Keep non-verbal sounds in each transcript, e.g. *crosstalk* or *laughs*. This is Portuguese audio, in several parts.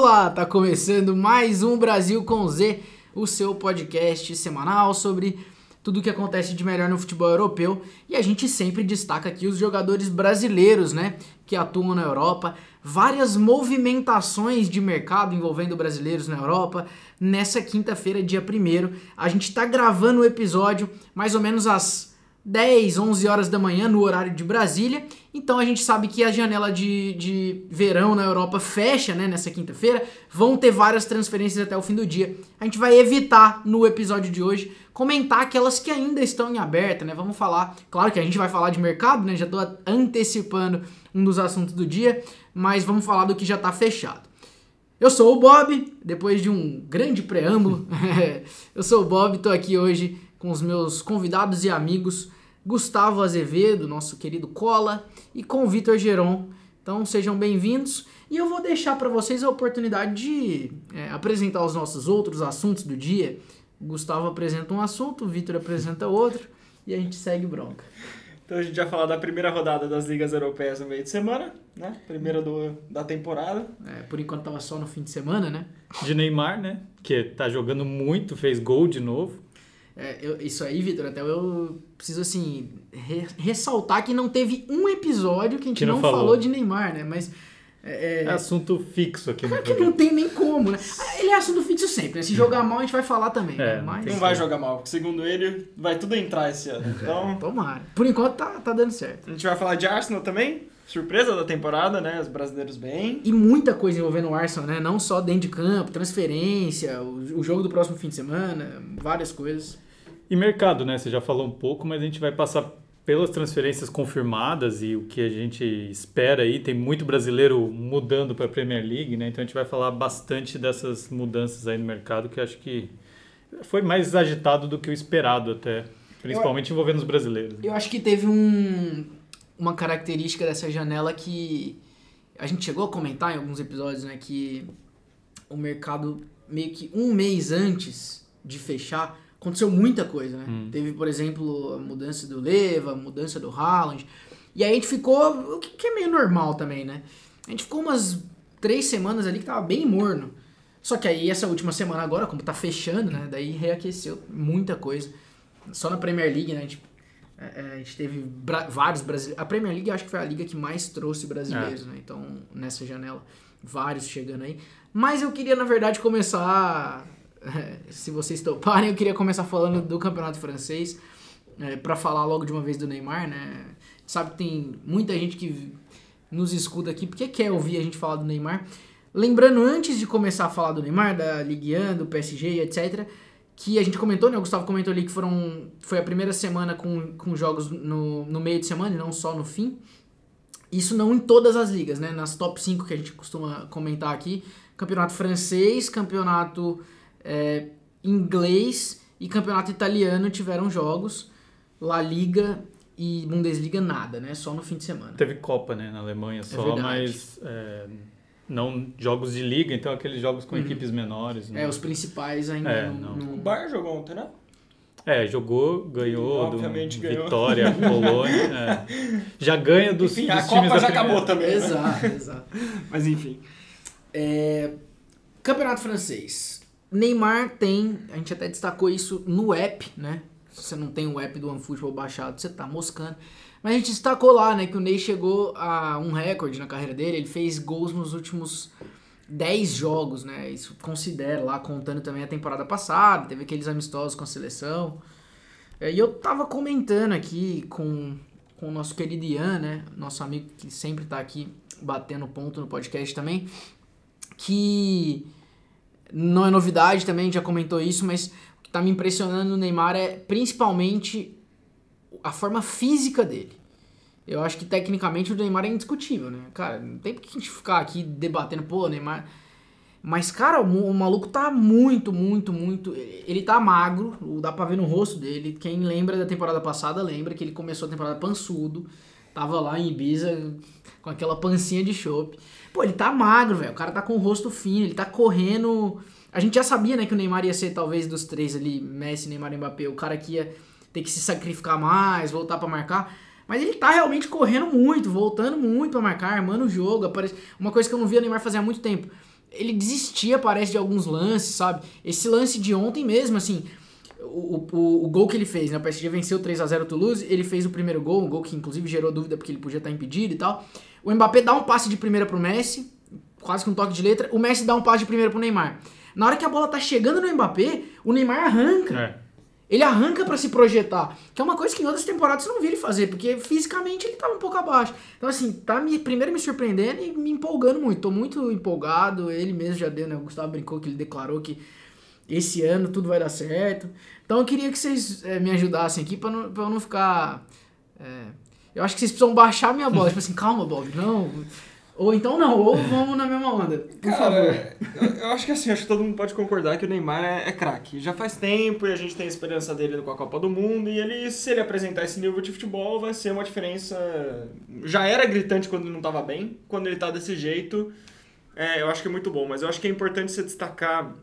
Olá, tá começando mais um Brasil com Z, o seu podcast semanal sobre tudo o que acontece de melhor no futebol europeu e a gente sempre destaca aqui os jogadores brasileiros, né, que atuam na Europa, várias movimentações de mercado envolvendo brasileiros na Europa. Nessa quinta-feira, dia 1 a gente tá gravando o episódio mais ou menos às 10, 11 horas da manhã no horário de Brasília. Então a gente sabe que a janela de, de verão na Europa fecha né, nessa quinta-feira. Vão ter várias transferências até o fim do dia. A gente vai evitar no episódio de hoje comentar aquelas que ainda estão em aberta, né? Vamos falar, claro que a gente vai falar de mercado, né? Já estou antecipando um dos assuntos do dia, mas vamos falar do que já está fechado. Eu sou o Bob, depois de um grande preâmbulo. *laughs* eu sou o Bob, estou aqui hoje com os meus convidados e amigos Gustavo Azevedo, nosso querido Cola, e com o Vitor Geron. Então sejam bem-vindos e eu vou deixar para vocês a oportunidade de é, apresentar os nossos outros assuntos do dia. O Gustavo apresenta um assunto, o Vitor apresenta outro e a gente segue bronca. Então a gente vai falar da primeira rodada das ligas europeias no meio de semana, né? Primeira do, da temporada. É, por enquanto tava só no fim de semana, né? De Neymar, né? Que tá jogando muito, fez gol de novo. É, eu, isso aí, Vitor, até eu preciso, assim, re, ressaltar que não teve um episódio que a gente que não, não falou. falou. de Neymar, né? Mas. É, é, é assunto fixo aqui no que não tem nem como, né? Ele é assunto fixo sempre, né? Se jogar mal, a gente vai falar também. É, né? Mas, não vai jogar mal, porque segundo ele, vai tudo entrar esse ano. Então. Tomara. Por enquanto tá, tá dando certo. A gente vai falar de Arsenal também surpresa da temporada, né? Os brasileiros bem. E muita coisa envolvendo o Arsenal, né? Não só dentro de campo, transferência, o, o jogo do próximo fim de semana, várias coisas. E mercado, né? Você já falou um pouco, mas a gente vai passar pelas transferências confirmadas e o que a gente espera aí. Tem muito brasileiro mudando para a Premier League, né? Então a gente vai falar bastante dessas mudanças aí no mercado que acho que foi mais agitado do que o esperado até, principalmente eu, envolvendo os brasileiros. Eu acho que teve um, uma característica dessa janela que a gente chegou a comentar em alguns episódios, né? Que o mercado meio que um mês antes de fechar aconteceu muita coisa, né? Hum. Teve, por exemplo, a mudança do Leva, a mudança do Haaland. E aí a gente ficou, o que é meio normal também, né? A gente ficou umas três semanas ali que tava bem morno. Só que aí essa última semana agora, como tá fechando, né? Daí reaqueceu muita coisa. Só na Premier League, né? A gente, é, é, a gente teve vários brasileiros. A Premier League acho que foi a liga que mais trouxe brasileiros, é. né? Então, nessa janela, vários chegando aí. Mas eu queria, na verdade, começar *laughs* se vocês toparem, eu queria começar falando do campeonato francês, é, para falar logo de uma vez do Neymar, né? Sabe que tem muita gente que nos escuta aqui porque quer ouvir a gente falar do Neymar. Lembrando, antes de começar a falar do Neymar, da Ligue 1, do PSG, etc., que a gente comentou, né? O Gustavo comentou ali que foram, foi a primeira semana com, com jogos no, no meio de semana e não só no fim. Isso não em todas as ligas, né? Nas top 5 que a gente costuma comentar aqui. Campeonato francês, campeonato é, inglês e campeonato italiano tiveram jogos. La Liga e Bundesliga nada, né? Só no fim de semana. Teve Copa, né? Na Alemanha é só, é mas é, não jogos de liga, então aqueles jogos com uhum. equipes menores. Né? É, os principais ainda é, não, não. O Bayern jogou ontem, né? É, jogou, ganhou Obviamente do ganhou. Vitória, *laughs* Colônia. É. Já ganha dos, enfim, dos a times Copa já acabou também. Né? Exato, exato. *laughs* Mas enfim. É, campeonato francês. Neymar tem, a gente até destacou isso no app, né? Se você não tem o app do OneFootball baixado, você tá moscando. Mas a gente destacou lá, né, que o Ney chegou a um recorde na carreira dele, ele fez gols nos últimos 10 jogos, né? Isso considera lá, contando também a temporada passada, teve aqueles amistosos com a seleção. É, e eu tava comentando aqui com, com o nosso querido Ian, né? Nosso amigo que sempre tá aqui batendo ponto no podcast também, que não é novidade também, já comentou isso, mas o que tá me impressionando no Neymar é principalmente a forma física dele. Eu acho que tecnicamente o Neymar é indiscutível, né? Cara, não tem por que a gente ficar aqui debatendo, pô, Neymar. Mas, cara, o, o, maluco tá muito, muito, muito. Ele tá magro, dá pra ver no rosto dele. Quem lembra da temporada passada lembra que ele começou a temporada pançudo. Tava lá em Ibiza com aquela pancinha de chope. Pô, ele tá magro, velho. O cara tá com o rosto fino, ele tá correndo. A gente já sabia, né, que o Neymar ia ser talvez dos três ali, Messi, Neymar e Mbappé, o cara que ia ter que se sacrificar mais, voltar para marcar. Mas ele tá realmente correndo muito, voltando muito para marcar, armando o jogo. Aparece... Uma coisa que eu não via o Neymar fazer há muito tempo. ele desistia, parece, de alguns lances, sabe? Esse lance de ontem mesmo, assim, o, o, o gol que ele fez, né? O PSG venceu 3 a 0 o Toulouse, ele fez o primeiro gol, um gol que inclusive gerou dúvida porque ele podia estar impedido e tal. O Mbappé dá um passe de primeira pro Messi, quase com um toque de letra, o Messi dá um passe de primeira pro Neymar. Na hora que a bola tá chegando no Mbappé, o Neymar arranca. É. Ele arranca pra se projetar, que é uma coisa que em outras temporadas você não viu ele fazer, porque fisicamente ele tava um pouco abaixo. Então assim, tá me, primeiro me surpreendendo e me empolgando muito. Tô muito empolgado, ele mesmo já deu, né? O Gustavo brincou que ele declarou que esse ano tudo vai dar certo. Então eu queria que vocês eh, me ajudassem aqui pra, não, pra eu não ficar. eh, eu acho que vocês precisam baixar minha bola. tipo assim, calma, Bob, não. Ou então não, ou vamos na mesma onda. Por favor. Cara, eu, eu acho que assim, acho que todo mundo pode concordar que o Neymar é, é craque. Já faz tempo e a gente tem a esperança dele com a Copa do Mundo. E ele, se ele apresentar esse nível de futebol, vai ser uma diferença. Já era gritante quando ele não estava bem. Quando ele tá desse jeito, é, eu acho que é muito bom. Mas eu acho que é importante você destacar.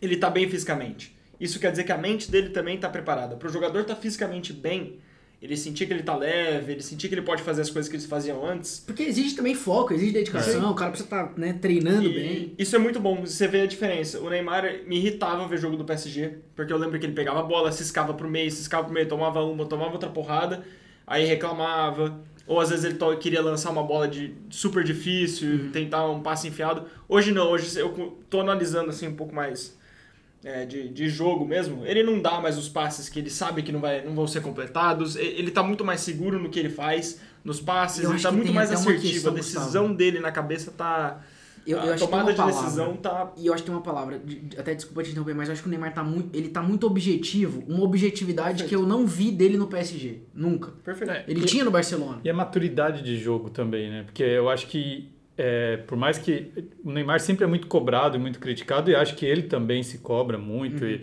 Ele tá bem fisicamente. Isso quer dizer que a mente dele também tá preparada. Para o jogador estar tá fisicamente bem, ele sentir que ele tá leve, ele sentir que ele pode fazer as coisas que eles faziam antes. Porque exige também foco, exige dedicação, o cara precisa estar né, treinando E bem. Isso é muito bom, você vê a diferença. O Neymar me irritava ver jogo do PSG, porque eu lembro que ele pegava a bola, ciscava pro meio, ciscava pro meio, tomava uma, tomava outra porrada, aí reclamava. Ou às vezes ele queria lançar uma bola de super difícil, tentar um passe enfiado. Hoje não, hoje eu tô analisando assim um pouco mais é, de, de jogo mesmo. Ele não dá mais os passes que ele sabe que não, vai, não vão ser completados. Ele tá muito mais seguro no que ele faz, nos passes, ele tá que muito mais assertivo. questão, A decisão Gustavo. dele na cabeça tá. Eu, eu a acho que tem tomada de palavra. decisão tá. E eu acho que tem uma palavra, até desculpa te interromper, mas eu acho que o Neymar tá muito, ele tá muito objetivo, uma objetividade que eu não vi dele no PSG, nunca. Perfeito. É, Ele e- tinha no Barcelona. E a maturidade de jogo também, né? Porque eu acho que, é, por mais que o Neymar sempre é muito cobrado e muito criticado, e acho que ele também se cobra muito. E,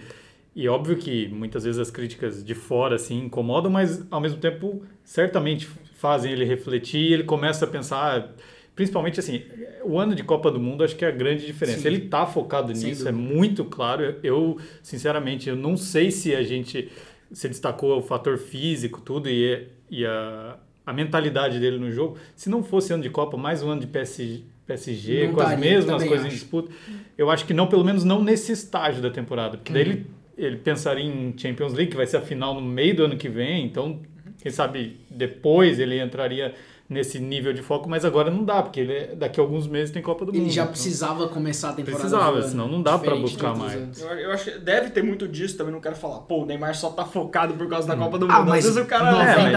e óbvio que muitas vezes as críticas de fora assim incomodam, mas ao mesmo tempo certamente fazem ele refletir e ele começa a pensar. Principalmente assim, o ano de Copa do Mundo acho que é a grande diferença. Sim. Ele tá focado Sem nisso, é muito claro. Eu, sinceramente, eu não sei se a gente se destacou o fator físico, tudo, e, e a, a mentalidade dele no jogo. Se não fosse ano de Copa, mais um ano de PSG, PSG Não com as mesmas coisas em acho. disputa, eu acho que não, pelo menos não nesse estágio da temporada. Porque daí Uhum. ele, ele pensaria em Champions League, que vai ser a final no meio do ano que vem, então, quem sabe depois ele entraria nesse nível de foco, mas agora não dá, porque ele, daqui a alguns meses tem Copa do Mundo. Ele já então- precisava começar a temporada Precisava, senão não dá de buscar mais. Eu, eu acho que deve ter muito disso também, não quero falar. Pô, o Neymar só tá focado por causa da Copa do Mundo. Ah, Às mas vezes o cara.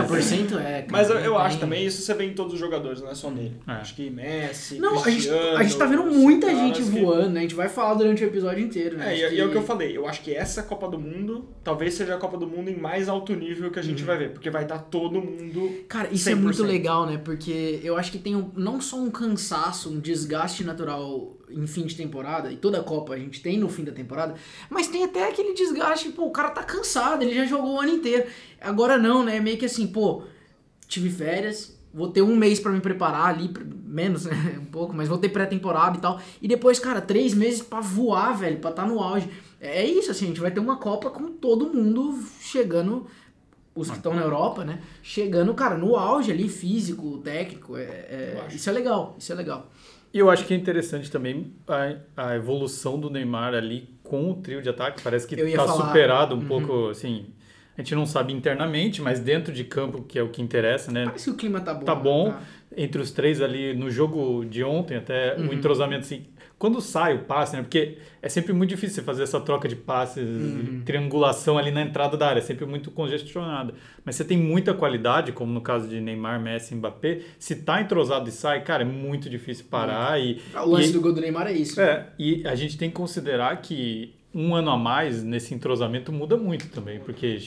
90% é, cara, Mas eu, eu acho também, isso você vê em todos os jogadores, não é só nele. É. Acho que Messi, Não, a gente, Cristiano, a gente tá vendo muita gente que- voando, né? A gente vai falar durante o episódio inteiro, né? É, e, e é o que eu falei, eu acho que essa Copa do Mundo talvez seja a Copa do Mundo em mais alto nível que a Uhum. gente vai ver, porque vai estar todo mundo. Cara, isso é muito 100%. legal, né? Porque eu acho que tem um- não só um cansaço, um desgaste natural em fim de temporada, e toda a Copa a gente tem no fim da temporada, mas tem até aquele desgaste, pô, o cara tá cansado, ele já jogou o ano inteiro. Agora não, né? Meio que assim, pô, tive férias, vou ter um mês pra me preparar ali, menos, *laughs* né? Um pouco, mas vou ter pré-temporada e tal. E depois, cara, três meses pra voar, velho, pra estar no auge. É isso, assim, a gente vai ter uma Copa com todo mundo chegando os que estão na Europa, né? Chegando, cara, no auge ali, físico, técnico. É, é- isso é legal, isso é legal. E eu acho que é interessante também a, a evolução do Neymar ali com o trio de ataque. Parece que tá falar- superado um Uhum. pouco, assim. A gente não sabe internamente, mas dentro de campo, que é o que interessa, né? Parece que o clima tá bom. Tá né? bom. Tá. Entre os três ali no jogo de ontem, até Uhum. o entrosamento, assim. Quando sai o passe, né? Porque é sempre muito difícil você fazer essa troca de passes, Uhum. triangulação ali na entrada da área, é sempre muito congestionada. Mas você tem muita qualidade, como no caso de Neymar, Messi, Mbappé. Se tá entrosado e sai, cara, é muito difícil parar. E, O lance e- do gol do Neymar é isso. é, e a gente tem que considerar que um ano a mais nesse entrosamento muda muito também, porque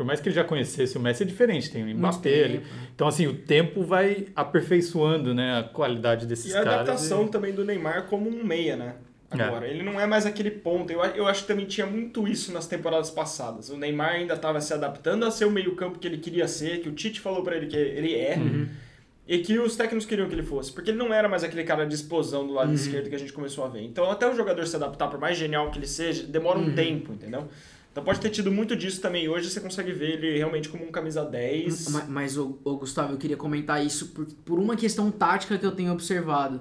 por mais que ele já conhecesse o Messi é diferente, tem o Mbappé ali. né? Então assim, o tempo vai aperfeiçoando, né, a qualidade desses E a caras. adaptação e- também do Neymar como um meia, né? É. Agora, ele não é mais aquele ponto. Eu, eu acho que também tinha muito isso nas temporadas passadas. O Neymar ainda estava se adaptando a ser o meio-campo que ele queria ser, que o Tite falou pra ele que ele é. Uhum. E que os técnicos queriam que ele fosse. Porque ele não era mais aquele cara de explosão do lado Uhum. esquerdo que a gente começou a ver. Então, até o jogador se adaptar, por mais genial que ele seja, demora um Uhum. tempo, entendeu? Então pode ter tido muito disso também. Hoje você consegue ver ele realmente como um camisa 10. Ma- Mas, ô, Gustavo, eu queria comentar isso por, por uma questão tática que eu tenho observado.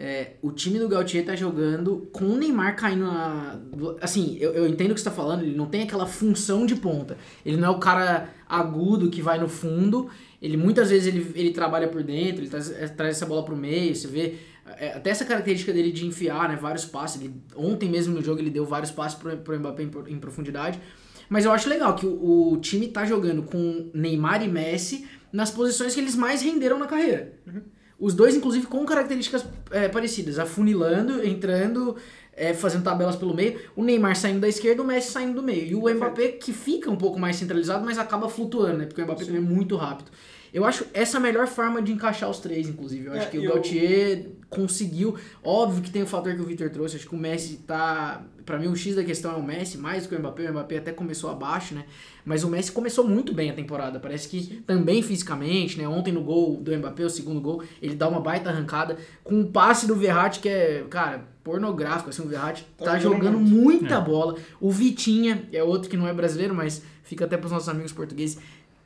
É, o time do Gautier tá jogando com o Neymar caindo na. Assim, eu, eu entendo o que você tá falando, ele não tem aquela função de ponta. Ele não é o cara agudo que vai no fundo. Ele muitas vezes ele, ele trabalha por dentro, ele traz, é, traz essa bola pro meio, você vê. É, até essa característica dele de enfiar, né? Vários passes. Ele, ontem mesmo no jogo ele deu vários passes pro, pro Mbappé em, em profundidade. Mas eu acho legal que o, o time tá jogando com Neymar e Messi nas posições que eles mais renderam na carreira. Os dois, inclusive, com características é, parecidas, afunilando, entrando, é, fazendo tabelas pelo meio. O Neymar saindo da esquerda, o Messi saindo do meio. E o Mbappé que fica um pouco mais centralizado, mas acaba flutuando, né? Porque o Mbappé também é muito rápido. Eu acho essa a melhor forma de encaixar os três, inclusive. Eu É, acho que o eu- Gautier conseguiu. Óbvio que tem o fator que o Victor trouxe. Acho que o Messi tá. Pra mim, o X da questão é o Messi, mais do que o Mbappé. O Mbappé até começou abaixo, né? Mas o Messi começou muito bem a temporada. Parece que também fisicamente, né? Ontem no gol do Mbappé, o segundo gol, ele dá uma baita arrancada. Com o passe do Verratti, que é, cara, pornográfico. Assim, o Verratti Tá tá, jogando jogando muito. muita É. bola. O Vitinha é outro que não é brasileiro, mas fica até pros nossos amigos portugueses.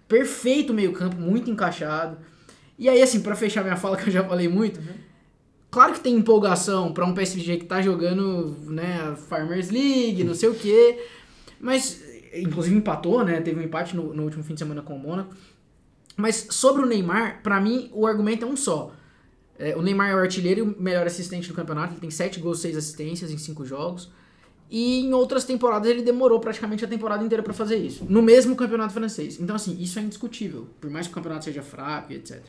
Perfeito meio campo, muito encaixado. E aí, assim, pra fechar minha fala, *laughs* que eu já falei muito, claro que tem empolgação pra um PSG que tá jogando, né, Farmers League, não sei o quê, mas, inclusive empatou, né, teve um empate no, no último fim de semana com o Mônaco. Mas sobre o Neymar, pra mim, o argumento é um só. É, o Neymar é o artilheiro e o melhor assistente do campeonato, ele tem 7 gols, 6 assistências em 5 jogos. E em outras temporadas ele demorou praticamente a temporada inteira pra fazer isso. No mesmo campeonato francês. Então, assim, isso é indiscutível. Por mais que o campeonato seja fraco e etc.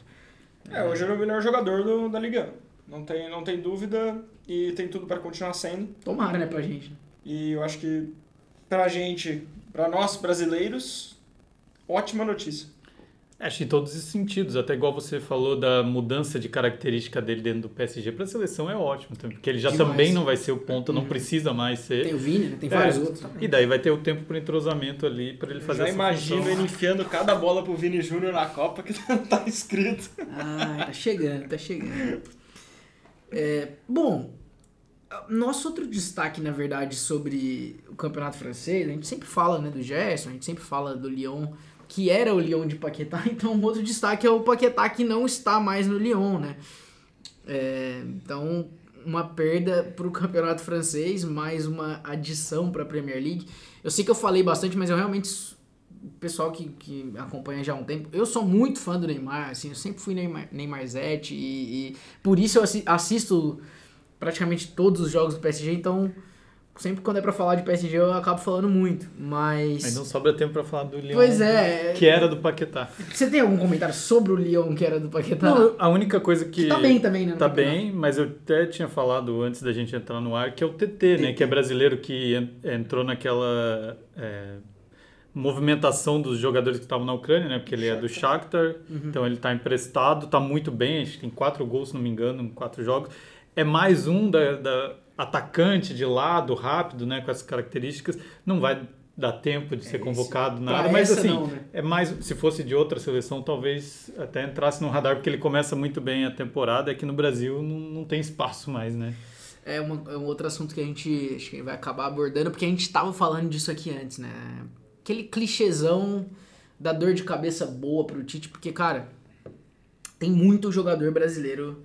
É, hoje ele é o melhor jogador do, da Liga. Não tem, não tem dúvida e tem tudo para continuar sendo. Tomara, né, pra gente. né? E eu acho que pra gente, pra nós brasileiros, ótima notícia. Acho que em todos os sentidos, até igual você falou da mudança de característica dele dentro do PSG para a seleção é ótimo também, porque ele já Demais. também não vai ser o ponta, não precisa mais ser. Tem o Vini, né? Tem É, vários outros também. E daí vai ter o tempo para entrosamento ali para ele fazer Já essa imagino função. ele enfiando cada bola pro Vini Júnior na Copa que *laughs* tá escrito. Ah, tá chegando, tá chegando. É, bom, nosso outro destaque, na verdade, sobre o campeonato francês, a gente sempre fala né, do Gerson, a gente sempre fala do Lyon, que era o Lyon de Paquetá, *laughs* então um outro destaque é o Paquetá que não está mais no Lyon, né? É, então, uma perda para o campeonato francês, mais uma adição para a Premier League. Eu sei que eu falei bastante, mas eu realmente o pessoal que, que acompanha já há um tempo, eu sou muito fã do Neymar, assim, eu sempre fui Neymar, Neymarzete e, e por isso eu assi- assisto praticamente todos os jogos do PSG, então sempre quando é pra falar de PSG eu acabo falando muito, mas... Aí não sobra tempo para falar do Lyon. Pois é, Que era do Paquetá. você tem algum comentário sobre o Lyon que era do Paquetá? Não, a única coisa que. Que tá bem também, né, Tá campeonato. bem, mas eu até tinha falado antes da gente entrar no ar que é o TT, né? Que é brasileiro que en- entrou naquela é, movimentação dos jogadores que estavam na Ucrânia, né? Porque ele é do Shakhtar, Uhum. então ele tá emprestado, tá muito bem, acho que tem quatro gols, se não me engano, em quatro jogos. É mais um da, da atacante de lado, rápido, né? Com essas características. Não vai dar tempo de ser esse- convocado, pra nada, mas essa assim, não, né? é mais, se fosse de outra seleção, talvez até entrasse no radar, porque ele começa muito bem a temporada. Aqui no Brasil não, não tem espaço mais, né? É, uma- é um outro assunto que a gente acho que vai acabar abordando, porque a gente tava falando disso aqui antes, né? Aquele clichêzão da dor de cabeça boa pro Tite, porque, cara, tem muito jogador brasileiro.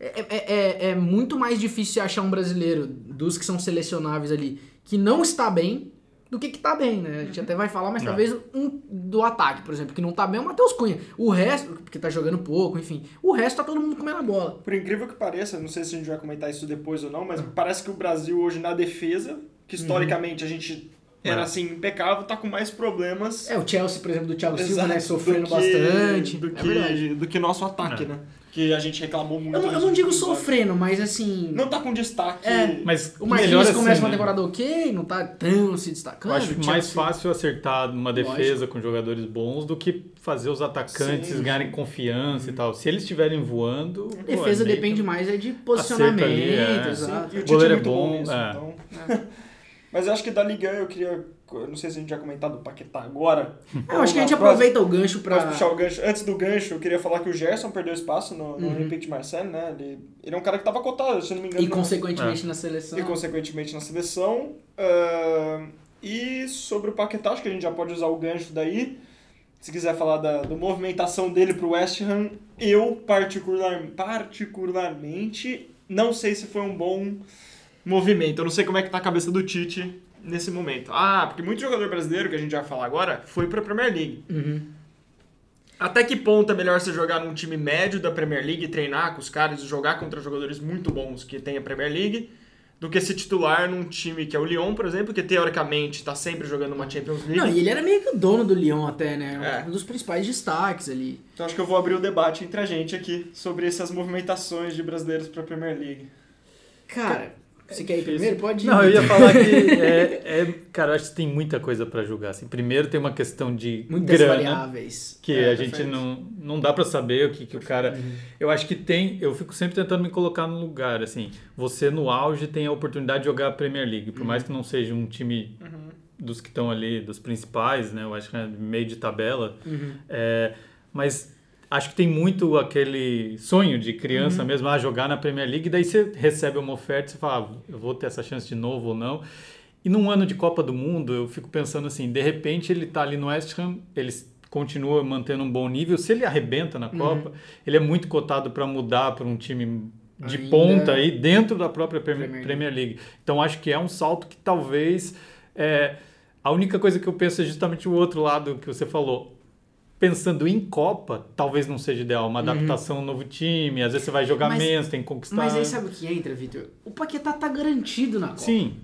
É, é, é, é muito mais difícil achar um brasileiro dos que são selecionáveis ali que não está bem do que que tá bem, né? A gente até vai falar, mas É. talvez um do ataque, por exemplo, que não tá bem é o Matheus Cunha. O resto, porque tá jogando pouco, enfim. O resto tá todo mundo comendo a bola. Por incrível que pareça, não sei se a gente vai comentar isso depois ou não, mas parece que o Brasil hoje na defesa, que historicamente a gente era É. assim impecável, tá com mais problemas. É, o Chelsea, por exemplo, do Thiago Silva, né? Sofrendo do que- bastante. Do é que, verdade. do que nosso ataque, É. né? Que a gente reclamou muito. Eu não, eu não digo sofrendo, mas assim. Não tá com destaque. É. Mas o melhor Marquinhos assim, começa uma né? temporada ok, não tá tão se destacando. Eu acho o mais Chelsea- fácil acertar uma defesa com jogadores bons do que fazer os atacantes Sim. ganharem confiança e tal. Se eles estiverem voando. A defesa pô, é depende mais é de posicionamento, ali, é. exato. E o goleiro é é bom, bom, nisso, é. então. Mas eu acho que da Liga eu queria. eu Não sei se a gente vai comentar do Paquetá agora. É, eu acho que a gente na aproveita o gancho Pra puxar o gancho. Antes do gancho, eu queria falar que o Gerson perdeu espaço no, no Uhum. Olympique de Marseille, né? Ele, ele é um cara que tava cotado, se não me engano. E consequentemente na seleção. e consequentemente na seleção. Ahn, e sobre o Paquetá, acho que a gente já pode usar o gancho daí. Se quiser falar da, da movimentação dele pro West Ham, eu particular, particularmente não sei se foi um bom movimento. Eu não sei como é que tá a cabeça do Tite nesse momento. Ah, porque muito jogador brasileiro, que a gente vai falar agora, foi pra Premier League. Uhum. Até que ponto é melhor você jogar num time médio da Premier League, treinar com os caras e jogar contra jogadores muito bons que tem a Premier League, do que se titular num time que é o Lyon, por exemplo, que teoricamente está sempre jogando uma Champions League. Não, e ele era meio que o dono do Lyon até, né? É. Um dos principais destaques ali. Então acho que eu vou abrir o debate entre a gente aqui sobre essas movimentações de brasileiros para a Premier League. Cara, você quer ir primeiro? Pode ir. Não, eu ia falar que *laughs* é, é- cara, eu acho que tem muita coisa pra julgar. Assim, primeiro tem uma questão de Muitas grana, variáveis. que É, a gente não não dá pra saber o que que o cara. Eu acho que tem, eu fico sempre tentando me colocar no lugar, assim. Você no auge tem a oportunidade de jogar a Premier League, por mais que não seja um time dos que estão ali, dos principais, né? Eu acho que é meio de tabela. Uhum. É, mas acho que tem muito aquele sonho de criança mesmo, ah, jogar na Premier League, daí você recebe uma oferta e você fala, ah, eu vou ter essa chance de novo ou não. E num ano de Copa do Mundo, eu fico pensando assim, de repente ele tá ali no West Ham, ele continua mantendo um bom nível, se ele arrebenta na Copa, ele é muito cotado para mudar para um time de Ainda- ponta aí dentro da própria Premier, Premier Premier League. Então acho que é um salto que talvez é, a única coisa que eu penso é justamente o outro lado que você falou. Pensando em Copa, talvez não seja ideal. Uma adaptação a um novo time, às vezes você vai jogar Uhum. Mas- menos, tem que conquistar. Mas aí sabe o que entra, Vitor? O Paquetá tá garantido na Copa. Sim,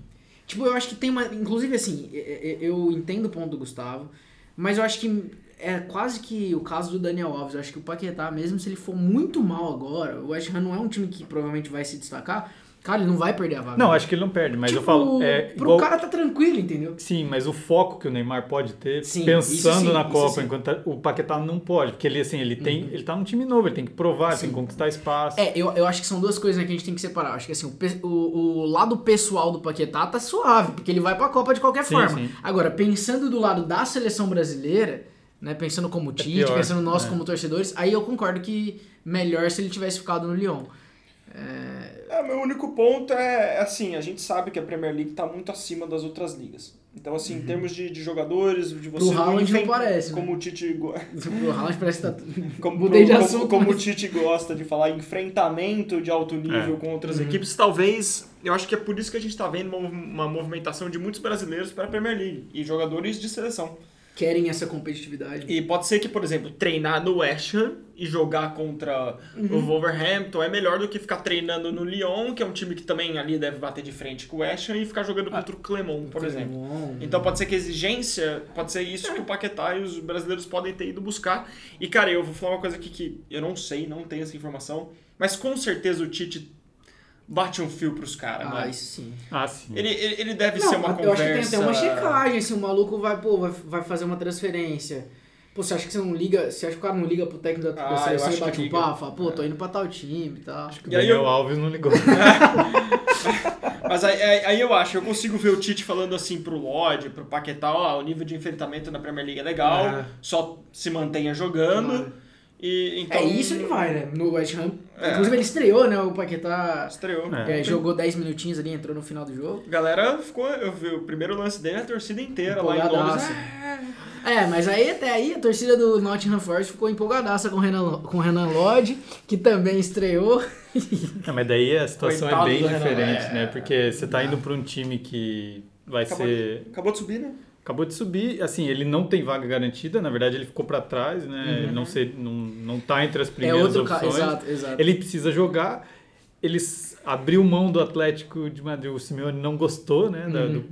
Tipo, eu acho que tem uma. Inclusive, assim, eu entendo o ponto do Gustavo, mas eu acho que é quase que o caso do Daniel Alves. Eu acho que o Paquetá, mesmo se ele for muito mal agora, o West Ham não é um time que provavelmente vai se destacar. Cara, ele não vai perder a vaga. Não, acho que ele não perde, mas Tipo, eu falo. É, pro igual- cara tá tranquilo, entendeu? Sim, mas o foco que o Neymar pode ter, Sim, pensando sim, na Copa. Uhum. enquanto o Paquetá não pode, porque ele assim, ele tem, ele tá num time novo, ele tem que provar, ele tem que conquistar espaço. É, eu, eu acho que são duas coisas né, que a gente tem que separar. Eu acho que assim, o, o, o lado pessoal do Paquetá tá suave, porque ele vai pra Copa de qualquer forma. Agora, pensando do lado da seleção brasileira, né, pensando como Tite, pior, pensando nós é. como torcedores, aí eu concordo que melhor se ele tivesse ficado no Lyon. É, meu único ponto é, assim, a gente sabe que a Premier League está muito acima das outras ligas. Então, assim, em termos de, de jogadores, de você... Uhum. Haaland não parece, né? Como o Tite... go- *laughs* o Haaland parece que tá... *laughs* Como, Mudei de como- assunto, como o mas- Tite gosta de falar, enfrentamento de alto nível É. com Uhum. outras equipes, talvez... Eu acho que é por isso que a gente está vendo uma, uma movimentação de muitos brasileiros para a Premier League e jogadores de seleção. Querem essa competitividade. E pode ser que, por exemplo, treinar no West Ham e jogar contra Uhum. o Wolverhampton é melhor do que ficar treinando no Lyon, que é um time que também ali deve bater de frente com o West Ham, e ficar jogando contra o Clermont, por exemplo. Bom. Então pode ser que a exigência, pode ser isso que o Paquetá e os brasileiros podem ter ido buscar. E cara, eu vou falar uma coisa aqui que eu não sei, não tenho essa informação, mas com certeza o Tite bate um fio pros caras, Ah, mano. isso sim. Ah, sim. Ele, ele, ele deve Não, ser uma eu conversa... acho que tem até uma checagem, assim, o maluco vai, pô, vai, vai fazer uma transferência. Pô, você acha que você não liga, você acha que o cara não liga pro técnico da, Ah, da eu seleção acho e bate que um papo, fala, pô, tô indo pra tal time e tal. O E aí Daniel eu- Alves não ligou. *laughs* Mas aí, aí- aí eu acho, eu consigo ver o Tite falando assim pro Lodge, pro Paquetá, ó, o nível de enfrentamento na Premier League é legal, É. só se mantenha jogando. Claro. E, então, É isso ele vai, né? No West Ham. É. Inclusive ele estreou, né? O Paquetá Estreou. É. é, jogou 10 minutinhos ali, entrou no final do jogo. A galera ficou, eu vi o primeiro lance dele, a torcida inteira lá em. Londres. É, mas aí até aí a torcida do Nottingham Forest ficou empolgadaça com o Renan, com o Renan Lodge, que também estreou. Não, mas daí a situação Coitado é bem Renan, diferente, é. né? Porque você tá indo para um time que vai Acabou, ser. acabou de subir, né? Acabou de subir, assim, ele não tem vaga garantida, na verdade ele ficou para trás, né? Ele não, sei, não, não tá entre as Uhum. É primeiras outro caso. opções. Exato, exato. Ele precisa jogar. Ele abriu mão do Atlético de Madrid. O Simeone não gostou, né? da- Uhum.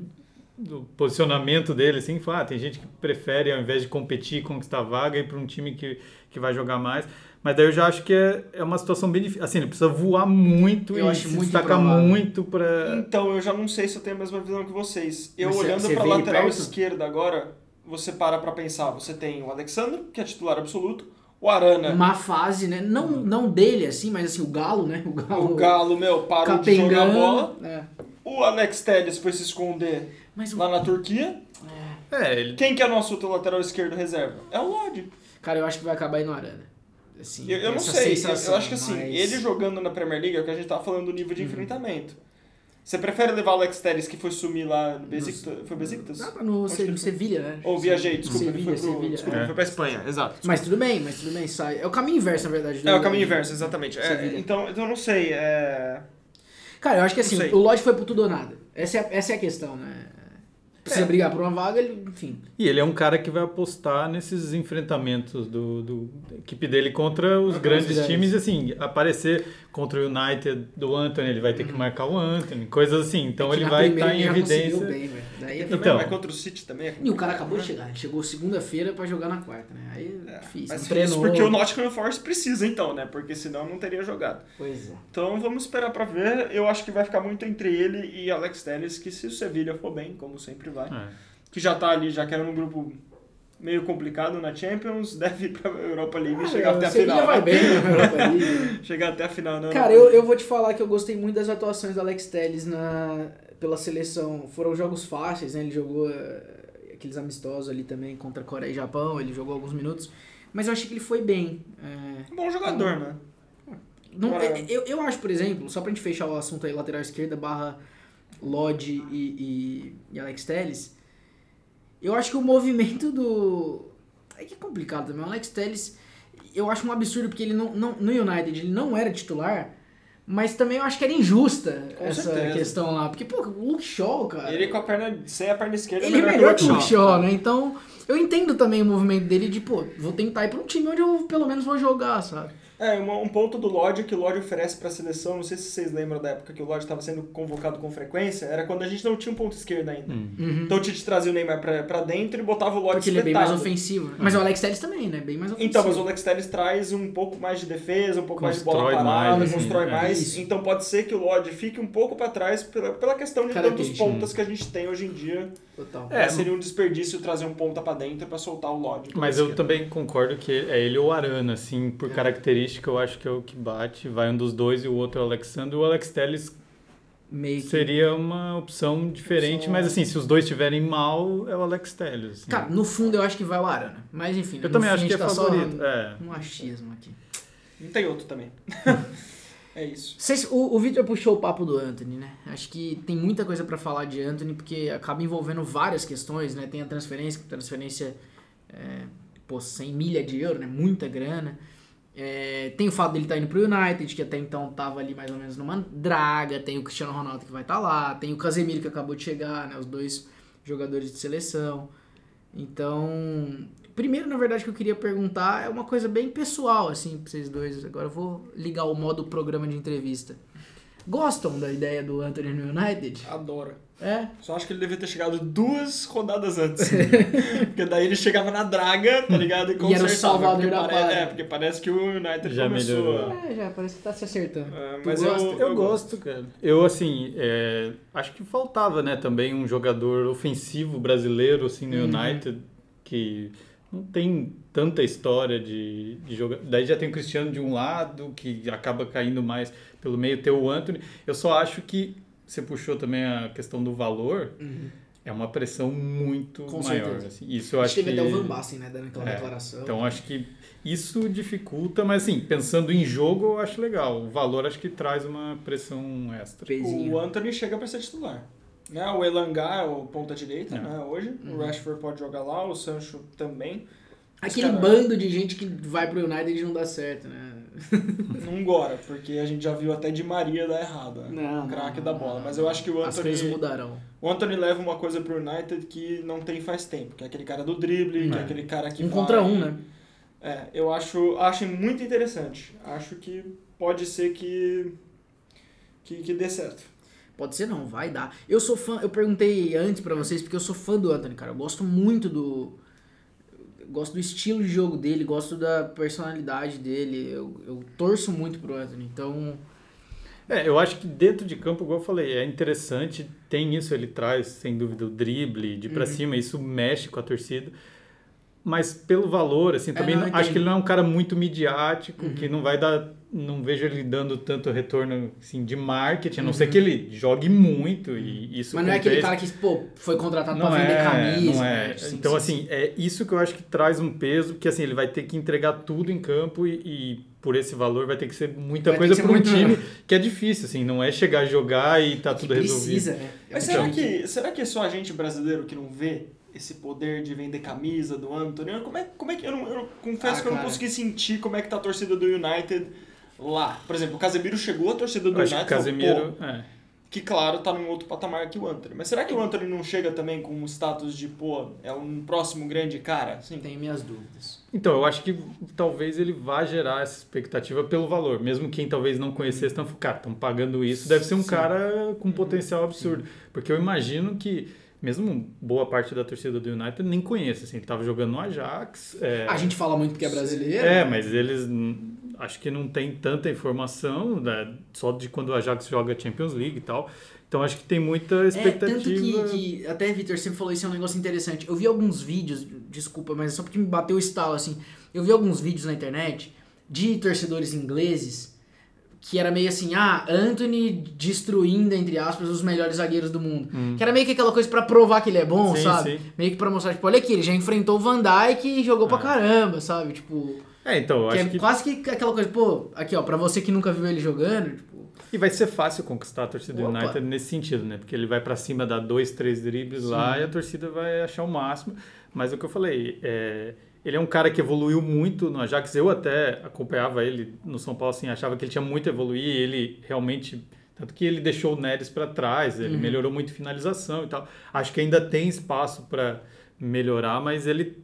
do, do posicionamento dele, assim. Falou, ah, tem gente que prefere, ao invés de competir e conquistar vaga, ir para um time que, que vai jogar mais. Mas daí eu já acho que é, é uma situação bem difícil. Assim, ele precisa voar muito Eu e acho se muito destacar improvável. muito para... Então, eu já não sei se eu tenho a mesma visão que vocês. Eu Mas olhando você pra vê ele lateral perto? esquerda agora, você para pra pensar, você tem o Alexandre, que é titular absoluto, o Arana, Má fase, né? Não, não dele, assim, mas assim, o Galo, né? O Galo. o Galo, meu, parou de jogar capengando. bola. É. O Alex Telles foi se esconder Mas o lá na Turquia. É, ele... Quem que é nosso outro lateral esquerdo reserva? É o Lodge. Cara, eu acho que vai acabar indo no Arana. Assim, Eu, eu não essa sei, eu, sensação, eu acho que assim, mas- Uhum. ele jogando na Premier League é o que a gente tava falando do nível de enfrentamento. Você prefere levar o Alex Telles que foi sumir lá no Besiktas? Foi Besiktas? Tava no Se- no? Sevilha, né? Ou viajei, desculpa, ele Sevilha, foi pro, Sevilha, desculpa, é. foi pra Espanha, exato. Mas tudo bem, mas tudo bem, sai. É o caminho inverso, na verdade. do- É o caminho inverso, exatamente. É, então, então eu não sei. é, Cara, eu acho que assim, Não o Lodge foi pro tudo ou nada. Essa é, essa é a questão, né? Precisa É. brigar por uma vaga, ele, enfim. E ele é um cara que vai apostar nesses enfrentamentos do, do- da equipe dele contra os grandes grandes. times, e assim, aparecer contra o United do Anthony, ele vai ter que marcar o Anthony, coisas assim. Então Uhum. É ele vai estar em ele já conseguiu evidência. Bem, velho. Daí é Então. mas contra o City também é E o cara acabou de né? chegar, ele chegou segunda-feira pra jogar na quarta, né? Aí é É, difícil. mas isso treinou. porque o Nottingham Forest precisa então, né? Porque senão não teria jogado. Pois é. Então vamos esperar pra ver. Eu acho que vai ficar muito entre ele e Alex Telles, que se o Sevilla for bem, como sempre vai, É. que já tá ali, já que era um grupo meio complicado na Champions, *laughs* deve ir pra Europa League e *laughs* chegar até a final. vai né? bem na Europa League. chegar até a final, não. Cara, eu, eu vou te falar que eu gostei muito das atuações do Alex Telles na, pela seleção. Foram jogos fáceis, né? Ele jogou eh, aqueles amistosos ali também contra Coreia e Japão, ele jogou alguns minutos. Mas eu achei que ele foi bem. É, Um bom jogador, né? Não, é- eu, eu acho, por exemplo, só pra gente fechar o assunto aí, lateral esquerda barra Lodge e, e, e Alex Telles, eu acho que o movimento do... É que é complicado também, o Alex Telles, eu acho um absurdo porque ele não, não, no United ele não era titular, mas também eu acho que era injusta Com essa certeza. questão lá, porque, pô, o Luke Shaw, cara... Ele com a perna, sem a perna esquerda, Ele é melhor que o Luke. Shaw, né? Então, eu entendo também o movimento dele de, pô, vou tentar ir pra um time onde eu pelo menos vou jogar, sabe? É, uma- um ponto do Lodge que o Lodge oferece pra seleção, não sei se vocês lembram da época que o Lodge estava sendo convocado com frequência, era quando a gente não tinha um ponto esquerdo ainda. Uhum. Então o Tite trazia o Neymar pra, pra dentro e botava o Lodge Porque ele é bem mais ofensivo. né? Mas o Alex Telles também, né? Bem mais ofensivo. Então, mas o Alex Telles traz um pouco mais de defesa, um pouco mais de bola Constrói parada, mais, assim, constrói é. mais. Isso. Então pode ser que o Lodge fique um pouco pra trás pela, pela questão de tantos pontas que a gente tem hoje em dia. Total. É, É, seria um desperdício trazer um ponta pra dentro pra soltar o Lodge. Mas eu esquerda. também concordo que é ele ou o Arana, assim, por É. característica, eu acho que é o que bate. Vai um dos dois e o outro é o Alexandre. O Alex Telles Meio que... seria uma opção diferente, Opção- mas assim, se os dois estiverem mal, é o Alex Telles. assim. Cara, no fundo eu acho que vai o Arana. Mas enfim, né? eu no também fim acho a que é tá favorito. Só É. um achismo aqui. Não tem outro também. *laughs* é isso. O, o Victor puxou o papo do Anthony, né? Acho que tem muita coisa pra falar de Anthony, porque acaba envolvendo várias questões, né? Tem a transferência, que transferência, é, pô, 100 milha de euro, né? Muita grana. É, tem o fato dele estar indo pro United, que até então tava ali mais ou menos numa draga. Tem o Cristiano Ronaldo que vai estar lá. Tem o Casemiro que acabou de chegar, né? Os dois jogadores de seleção. Então, primeiro, na verdade, que eu queria perguntar é uma coisa bem pessoal, assim, pra vocês dois. Agora eu vou ligar o modo programa de entrevista. Gostam da ideia do Anthony no United? Adoro. É? Só acho que ele devia ter chegado duas rodadas antes. *laughs* porque daí ele chegava na draga, tá ligado? E, E era o salvador da pare-. É, porque parece que o United Já começou... melhorou. É, já, parece que tá se acertando. É, mas gosta? eu, Eu gosto, cara. Eu, assim, é, acho que faltava, né, também um jogador ofensivo brasileiro, assim, no Uhum. United, que não tem tanta história de, de jogar. Daí já tem o Cristiano de um lado, que acaba caindo mais pelo meio, ter o Anthony. Eu só acho que você puxou também a questão do valor, é uma pressão muito Com maior. certeza. assim. Isso eu a acho gente teve que... até o Van Basten, né, dando aquela É, declaração. Então acho que isso dificulta, mas assim, pensando em jogo, eu acho legal. O valor acho que traz uma pressão extra. Pezinho. O Anthony chega pra ser titular. Né? O Elanga é o ponta direita, É. né? Hoje. Uhum. O Rashford pode jogar lá, o Sancho também. Aquele cara- bando de gente que vai pro United e não dá certo, né? *laughs* Não gora, porque a gente já viu até de Maria dar errado. né? Não, O craque não, da bola. não. Mas eu acho que o As coisas Anthony, mudarão. o Anthony leva uma coisa pro United que não tem faz tempo, que é aquele cara do drible, que é É. aquele cara que Um vai- contra um, né? É, eu acho, acho muito interessante. Acho que pode ser que, que, que dê certo. Pode ser não, vai dar. Eu sou fã, eu perguntei antes pra vocês porque eu sou fã do Anthony, cara. Eu gosto muito do gosto do estilo de jogo dele, gosto da personalidade dele. Eu, eu torço muito pro Anthony. Então, É, eu acho que dentro de campo, igual eu falei, é interessante, tem isso, ele traz, sem dúvida, o drible de Uhum. pra cima, isso mexe com a torcida. Mas pelo valor, assim, também É, não, acho que ele não é um cara muito midiático, Uhum. que não vai dar. Não vejo ele dando tanto retorno assim, de marketing, a não ser Uhum. que ele jogue muito e isso. mas não é aquele cara que, pô, foi contratado Não pra vender é, camisa. não é. né? Sim, então, sim, assim, é isso que eu acho que traz um peso, porque assim, ele vai ter que entregar tudo em campo e, e por esse valor vai ter que ser muita Vai coisa ser para um muito- time que é difícil, assim, não é chegar, jogar e tá Que tudo resolvido. precisa, né? É Mas um será que, será que é só a gente brasileiro que não vê esse poder de vender camisa do Anthony? Como é, como é que. Eu, não, eu confesso Ah, que eu não consegui sentir como é que tá a torcida do United lá. Por exemplo, o Casemiro chegou, a torcida do que United o Casemiro. pô, é. que claro, tá num outro patamar que o Anthony. Mas será que o Anthony não chega também com um status de, pô, é um próximo grande cara? Assim, Tenho minhas dúvidas. Então, eu acho que talvez ele vá gerar essa expectativa pelo valor. Mesmo quem talvez não conhecesse, estão cara, estão pagando isso, deve ser um Sim. cara com potencial absurdo. Porque eu imagino que, mesmo boa parte da torcida do United nem conhece, assim, ele estava jogando no Ajax. é, A gente fala muito porque é brasileiro. É, mas eles acho que não tem tanta informação né, só de quando o Ajax joga Champions League e tal. Então acho que tem muita É, expectativa. tanto que, que até, Vitor, você falou isso é um negócio interessante. Eu vi alguns vídeos, desculpa, mas é só porque me bateu o estalo, assim. Eu vi alguns vídeos na internet de torcedores ingleses que era meio assim, ah, Anthony destruindo, entre aspas, os melhores zagueiros do mundo. Que era meio que aquela coisa pra provar que ele é bom, Hum. Sim, sabe? sim. Meio que pra mostrar, tipo, olha aqui, ele já enfrentou o Van Dijk e jogou pra É. caramba, sabe? Tipo, É, então, eu que acho é que quase que aquela coisa, pô, aqui ó, pra você que nunca viu ele jogando, tipo, E vai ser fácil conquistar a torcida do Opa. United nesse sentido, né? Porque ele vai pra cima, dá dois, três dribles lá e a torcida vai achar o máximo. Mas é o que eu falei, é, ele é um cara que evoluiu muito no Ajax. Eu até acompanhava ele no São Paulo, assim, achava que ele tinha muito a evoluir. E ele realmente. Tanto que ele deixou o Neres para trás, ele melhorou muito finalização e tal. Acho que ainda tem espaço para melhorar, mas ele.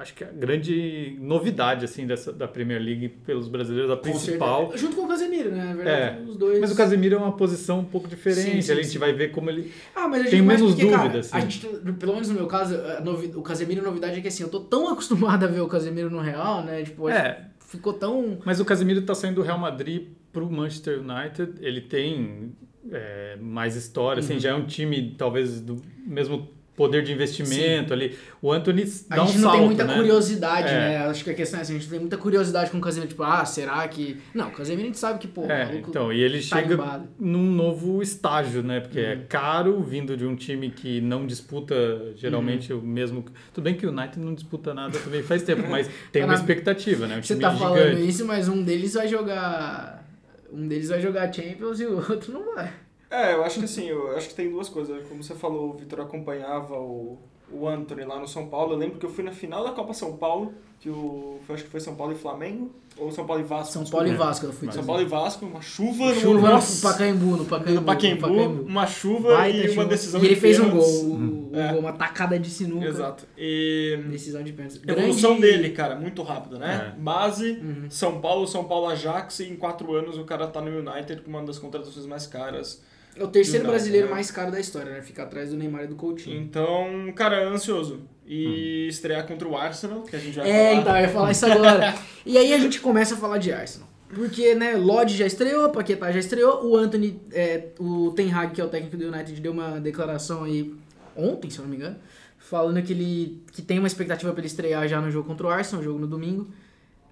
Acho que a grande novidade assim dessa, da Premier League pelos brasileiros, a com principal. certeza. Junto com o Casemiro, né? Na verdade, É, os dois. Mas o Casemiro é uma posição um pouco diferente. Sim, sim, a gente sim. vai ver como ele. Ah, mas eu Tem digo mais menos porque, cara, dúvida, a assim. gente, pelo menos no meu caso, a novi- o Casemiro, a novidade é que assim, eu tô tão acostumado a ver o Casemiro no Real, né? Tipo, acho É. que ficou tão. Mas o Casemiro tá saindo do Real Madrid pro Manchester United. Ele tem é, mais história, Uhum. assim, já é um time talvez do mesmo poder de investimento ali. O Anthony A dá um gente não salto, tem muita né? curiosidade, É. né? Acho que a questão é assim, a gente tem muita curiosidade com o Casemiro, tipo, ah, será que. Não, o Casemiro a gente sabe que, pô, É, maluco então, e ele chega tarimbado. num novo estágio, né? Porque Uhum. é caro, vindo de um time que não disputa geralmente Uhum. o mesmo. Tudo bem que o United não disputa nada também faz tempo, mas *laughs* tem Tá uma expectativa, né? Um Você tá falando gigante. isso, mas um deles vai jogar. Um deles vai jogar Champions e o outro não vai. É, eu acho que assim, eu acho que tem duas coisas. Como você falou, o Vitor acompanhava o, o Anthony lá no São Paulo. Eu lembro que eu fui na final da Copa São Paulo, que o. Acho que foi São Paulo e Flamengo, ou São Paulo e Vasco. São desculpa. Paulo e Vasco eu fui São. Paulo e Vasco, uma chuva, no Chuva no Pacaembu, no Pacaembu. no Pacaembu, uma chuva Baita e uma chuva. decisão E ele de fez um gol, um É. gol, uma tacada de sinuca. Exato. E Decisão de pênalti. evolução dele, cara, muito rápido, né? É. Base, Uhum. São Paulo, São Paulo Ajax, e em quatro anos o cara tá no United com uma das contratações mais caras. É o terceiro United, brasileiro né? mais caro da história, né? Fica atrás do Neymar e do Coutinho. Então, cara, ansioso. E estrear contra o Arsenal, que a gente vai É, falar. então, eu ia falar isso agora. *laughs* e aí a gente começa a falar de Arsenal. Porque, né, Lodge já estreou, Paquetá já estreou, o Anthony, é, o Ten Hag, que é o técnico do United, deu uma declaração aí ontem, se eu não me engano, falando que ele que tem uma expectativa para ele estrear já no jogo contra o Arsenal, jogo no domingo.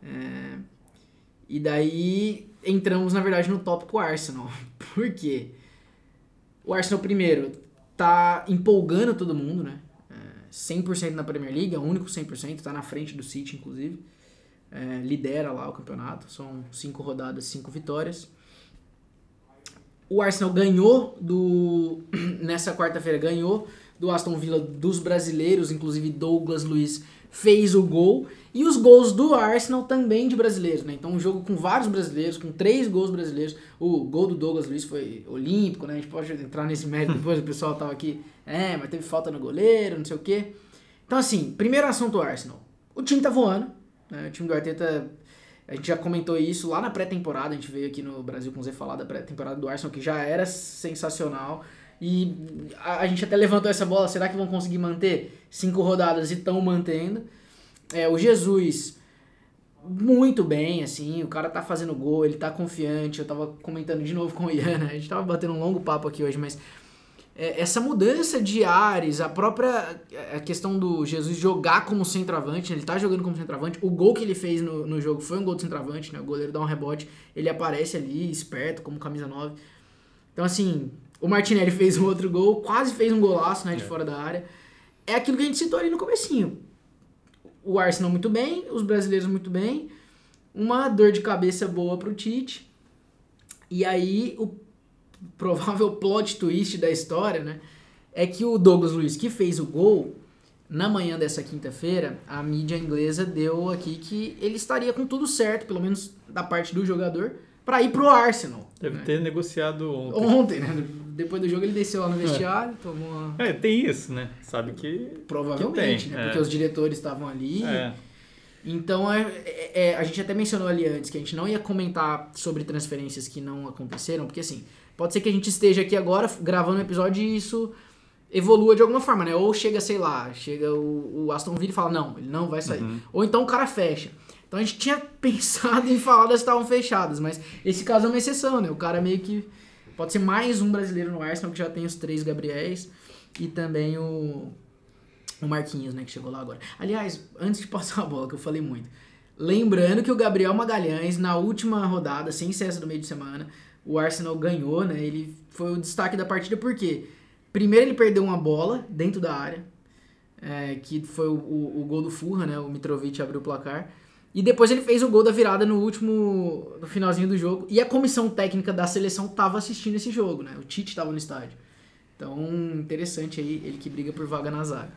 É, e daí entramos, na verdade, no tópico Arsenal. *laughs* Por quê? O Arsenal, primeiro, tá empolgando todo mundo, né? É, 100% na Premier League, é o único 100%, tá na frente do City, inclusive. É, lidera lá o campeonato, são cinco rodadas, cinco vitórias. O Arsenal ganhou do. *clears throat* Nessa quarta-feira ganhou do Aston Villa dos brasileiros, inclusive Douglas Luiz fez o gol. E os gols do Arsenal também de brasileiros, né? Então um jogo com vários brasileiros, com três gols brasileiros. O gol do Douglas Luiz foi olímpico, né? A gente pode entrar nesse mérito depois, o pessoal tava aqui. É, mas teve falta no goleiro, não sei o quê. Então, assim, primeiro assunto Arsenal. O time tá voando. Né? O time do Arteta, a gente já comentou isso lá na pré-temporada. A gente veio aqui no Brasil com o Zé falar da pré-temporada do Arsenal, que já era sensacional. E a, a gente até levantou essa bola. Será que vão conseguir manter cinco rodadas e estão mantendo? É, o Jesus, muito bem, assim. O cara tá fazendo gol, ele tá confiante. Eu tava comentando de novo *laughs* com o Ian, né? A gente tava batendo um longo papo aqui hoje, mas é, essa mudança de ares, a própria a questão do Jesus jogar como centroavante, ele tá jogando como centroavante, o gol que ele fez no, no jogo foi um gol de centroavante, né? O goleiro dá um rebote, ele aparece ali, esperto, como camisa 9. Então, assim, o Martinelli fez um outro gol, quase fez um golaço, né, de É. fora da área. É aquilo que a gente citou ali no comecinho. O Arsenal muito bem, os brasileiros muito bem, uma dor de cabeça boa pro Tite. E aí, o provável *laughs* plot twist da história, né? É que o Douglas Luiz, que fez o gol, na manhã dessa quinta-feira, a mídia inglesa deu aqui que ele estaria com tudo certo, pelo menos da parte do jogador, para ir pro Arsenal. Deve né? ter negociado ontem. Ontem, né? Depois do jogo ele desceu lá no vestiário, tomou uma... É, tem isso, né? Sabe que. Provavelmente, que tem, né? é. Porque os diretores estavam ali. É. Então, é, é- é, a gente até mencionou ali antes que a gente não ia comentar sobre transferências que não aconteceram, porque assim, pode ser que a gente esteja aqui agora gravando um episódio e isso evolua de alguma forma, né? Ou chega, sei lá, chega o, o Aston Villa e fala, não, ele não vai sair. Uhum. Ou então o cara fecha. Então a gente tinha *laughs* pensado em falar das que estavam fechadas, mas esse caso é uma exceção, né? O cara meio que. Pode ser mais um brasileiro no Arsenal, que já tem os três Gabriéis e também o, o Marquinhos, né, que chegou lá agora. Aliás, antes de *laughs* passar a bola, que eu falei muito. Lembrando que o Gabriel Magalhães, na última rodada, sem cessa do meio de semana, o Arsenal ganhou, né? Ele foi o destaque da partida porque, primeiro, ele perdeu uma bola dentro da área, é, que foi o, o, o gol do Furra, né? O Mitrovic abriu o placar. E depois ele fez o gol da virada no último, no finalzinho do jogo. E a comissão técnica da seleção tava assistindo esse jogo, né? O Tite tava no estádio. Então, interessante aí, ele que briga por vaga na zaga.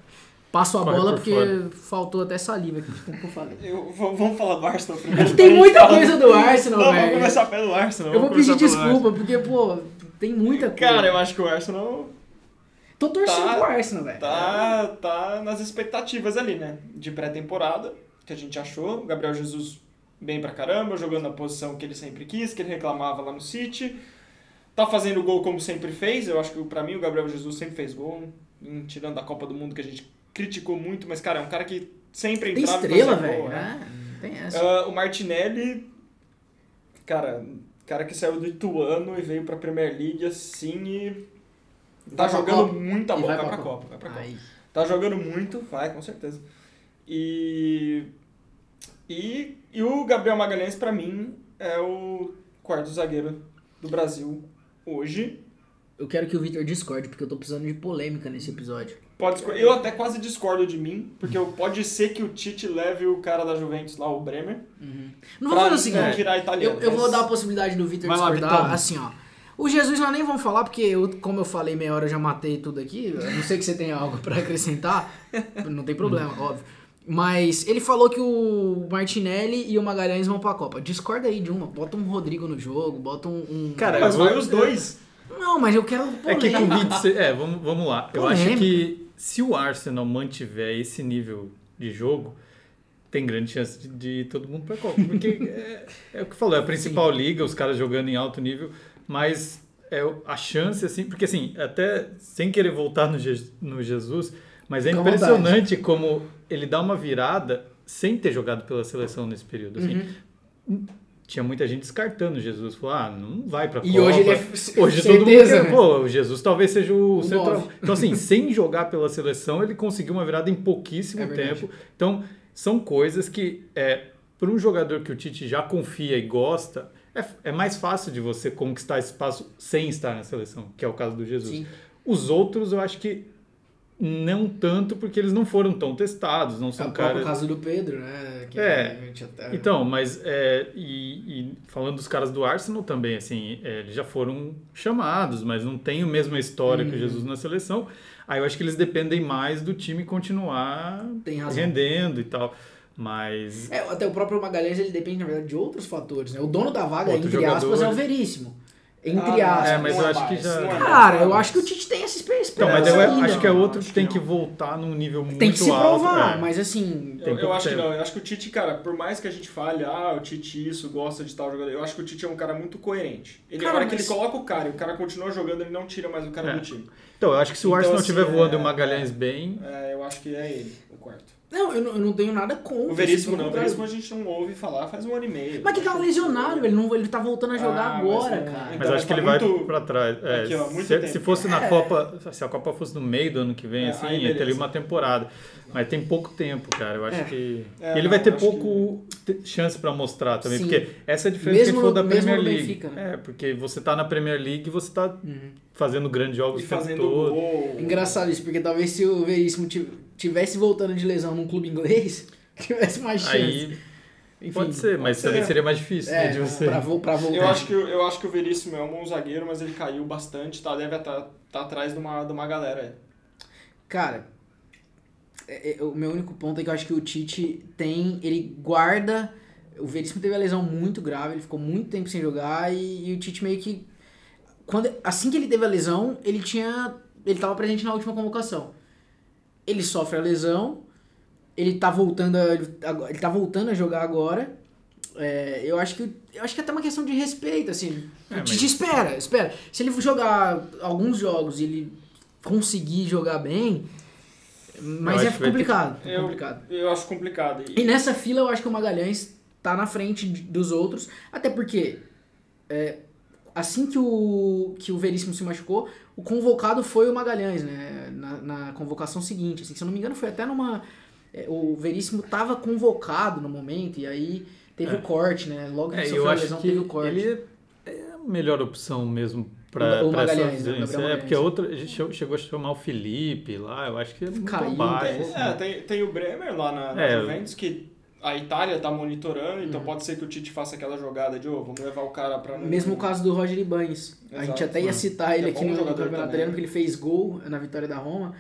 Passo a Corre bola por porque fora. faltou até saliva aqui, tanto que eu falei. Eu- vamos falar do Arsenal É primeiro. que tem gente muita falar- coisa do Arsenal, Não, velho. vamos começar pelo Arsenal. Eu vou pedir desculpa, porque, pô, tem muita coisa. Cara, eu acho que o Arsenal Tô torcendo tá- pro Arsenal, velho. tá, tá nas expectativas ali, né? De pré-temporada, que a gente achou. O Gabriel Jesus bem pra caramba, jogando na posição que ele sempre quis, que ele reclamava lá no City. Tá fazendo gol como sempre fez. Eu acho que pra mim o Gabriel Jesus sempre fez gol. Tirando da Copa do Mundo que a gente criticou muito, mas cara, é um cara que sempre Tem entrava estrela, velho. gol, né? Tem essa. Ah, o Martinelli, cara, cara que saiu do Ituano e veio pra Premier League assim e tá Vai jogando muita bola. vai Vai pra Copa. Copa, vai pra Copa. Tá jogando muito, vai, com certeza. E, e, e o Gabriel Magalhães, pra mim, é o quarto zagueiro do Brasil hoje. Eu quero que o Victor discorde, porque eu tô precisando de polêmica nesse episódio. Pode eu até quase discordo de mim, porque eu- pode ser que o Tite leve o cara da Juventus lá, o Bremer, Não vou fazer o seguinte. virar italiano. Eu, eu vou mas- dar a possibilidade do Victor Vai lá, discordar, Vitão. assim, ó. O Jesus nós nem vamos falar, porque eu, como eu falei meia hora, eu já matei tudo aqui. A não sei que você tenha algo pra acrescentar. *laughs* não tem problema, óbvio. Mas ele falou que o Martinelli e o Magalhães vão pra Copa. Discorda aí de uma. Bota um Rodrigo no jogo, bota um. um- Cara, Mas eu vai os dois. Não, mas eu quero É que polêmica. com 26. É, vamos, vamos lá. Eu Polêmica. acho que se o Arsenal mantiver esse nível de jogo, tem grande chance de, de todo mundo pra Copa. Porque *laughs* é, é o que falou, é a principal liga, os caras jogando em alto nível, mas é a chance, assim, porque assim, até sem querer voltar no, Je- no Jesus, mas é impressionante como ele dá uma virada sem ter jogado pela seleção nesse período. Assim. Uhum. Tinha muita gente descartando Jesus. Falou, ah, não vai pra E Copa. hoje ele é Hoje todo mundo certeza, quer, né? pô, o Jesus talvez seja o, O central. nove. Então, assim, sem jogar pela seleção, ele conseguiu uma virada em pouquíssimo É tempo. Então, são coisas que, é, para um jogador que o Tite já confia e gosta, é, é mais fácil de você conquistar espaço sem estar na seleção, que é o caso do Jesus. Sim. Os outros, eu acho que não tanto, porque eles não foram tão testados, não É são o próprio caras... caso do Pedro, né? Que É. até- Então, mas é, e, e falando dos caras do Arsenal também, assim, é, eles já foram chamados, mas não tem a mesma história que o Uhum. Jesus na seleção. Aí eu acho que eles dependem mais do time continuar rendendo e tal. Mas É, até o próprio Magalhães ele depende, na verdade, de outros fatores, né? O dono da vaga, Outro entre jogador. aspas, é o Veríssimo. Entre Ah, aspas. É, mas eu acho que já- é mais, Cara, é eu acho que o Tite tem essa experiência. então, mas É, eu ainda, acho que é outro acho que tem que que voltar num nível muito Tem que se alto. provar, é. mas assim. Eu, eu acho que não, eu acho que o Tite, cara, por mais que a gente fale, ah, o Tite isso, gosta de tal jogador, eu acho que o Tite é um cara muito coerente. Ele, Cara, a hora que mas- ele coloca o cara e o cara continua jogando, ele não tira mais o cara É. do time. Então, eu acho que se o Então, Arsenal assim, estiver voando e é- o Magalhães bem, É, eu acho que é ele, o quarto. Não, eu não, eu não tenho nada contra. O Veríssimo pelo não, o. Veríssimo a gente não ouve falar faz um ano e meio. Mas que tá lesionado, velho. Não, ele tá voltando a jogar Ah, mas agora, não- cara. mas Então, acho que tá ele vai muito- pra trás. É, Aqui, ó, muito se, tempo. se fosse na É. Copa, se a Copa fosse no meio do ano que vem, É, assim, ia ter ali uma temporada. Mas tem pouco tempo, cara. Eu acho É. que. É, e ele não, vai ter pouco te- chance pra mostrar também. Sim. Porque essa é a diferença Mesmo que falou da Premier League. Benfica, né? É, porque você tá na Premier League e você tá Uhum. fazendo grandes jogos E o tempo fazendo todo. gol. Engraçado isso, porque talvez se o Veríssimo ti- tivesse voltando de lesão num clube inglês, *laughs* tivesse mais chance. Aí Enfim, pode ser, mas ser. também seria mais difícil né, É, de você. pra, pra voltar. Eu acho, que, eu acho que o Veríssimo é um bom zagueiro, mas ele caiu bastante, tá? Deve estar tá atrás de uma, de uma galera aí. Cara, é, é, o meu único ponto é que eu acho que o Tite tem. Ele guarda. O Veríssimo teve a lesão muito grave, ele ficou muito tempo sem jogar e, e o Tite meio que. Quando, assim que ele teve a lesão, ele tinha. Ele estava presente na última convocação. Ele sofre a lesão, ele tá voltando a, ele tá voltando a jogar agora. É, eu acho que eu acho que é até uma questão de respeito, assim. É, o Tite mas- espera, espera. Se ele jogar alguns jogos e ele conseguir jogar bem, mas é ter complicado, é Eu, complicado. eu acho complicado. E E, nessa fila eu acho que o Magalhães tá na frente dos outros, até porque é, assim que o, que o Veríssimo se machucou, o convocado foi o Magalhães, né? Na, na convocação seguinte. Assim, se eu não me engano, foi até numa. é, o Veríssimo tava convocado no momento, e aí teve É. o corte, né? Logo que É, sofreu eu a lesão, que teve o corte. ele é a melhor opção mesmo para o essa Magalhães, né? É, porque a Magalhães. outra, a gente chegou- a chamar o Felipe lá, eu acho que é muito Caiu, bobagem. é. é, tem, tem o Bremer lá na, na É. Juventus que a Itália tá monitorando, Uhum. então pode ser que o Tite faça aquela jogada de, ô, vamos levar o cara pra... não- Mesmo o caso do Roger Ibanez. A gente até ia citar ele É aqui no jogador Campeonato. Italiano, porque ele fez gol na vitória da Roma.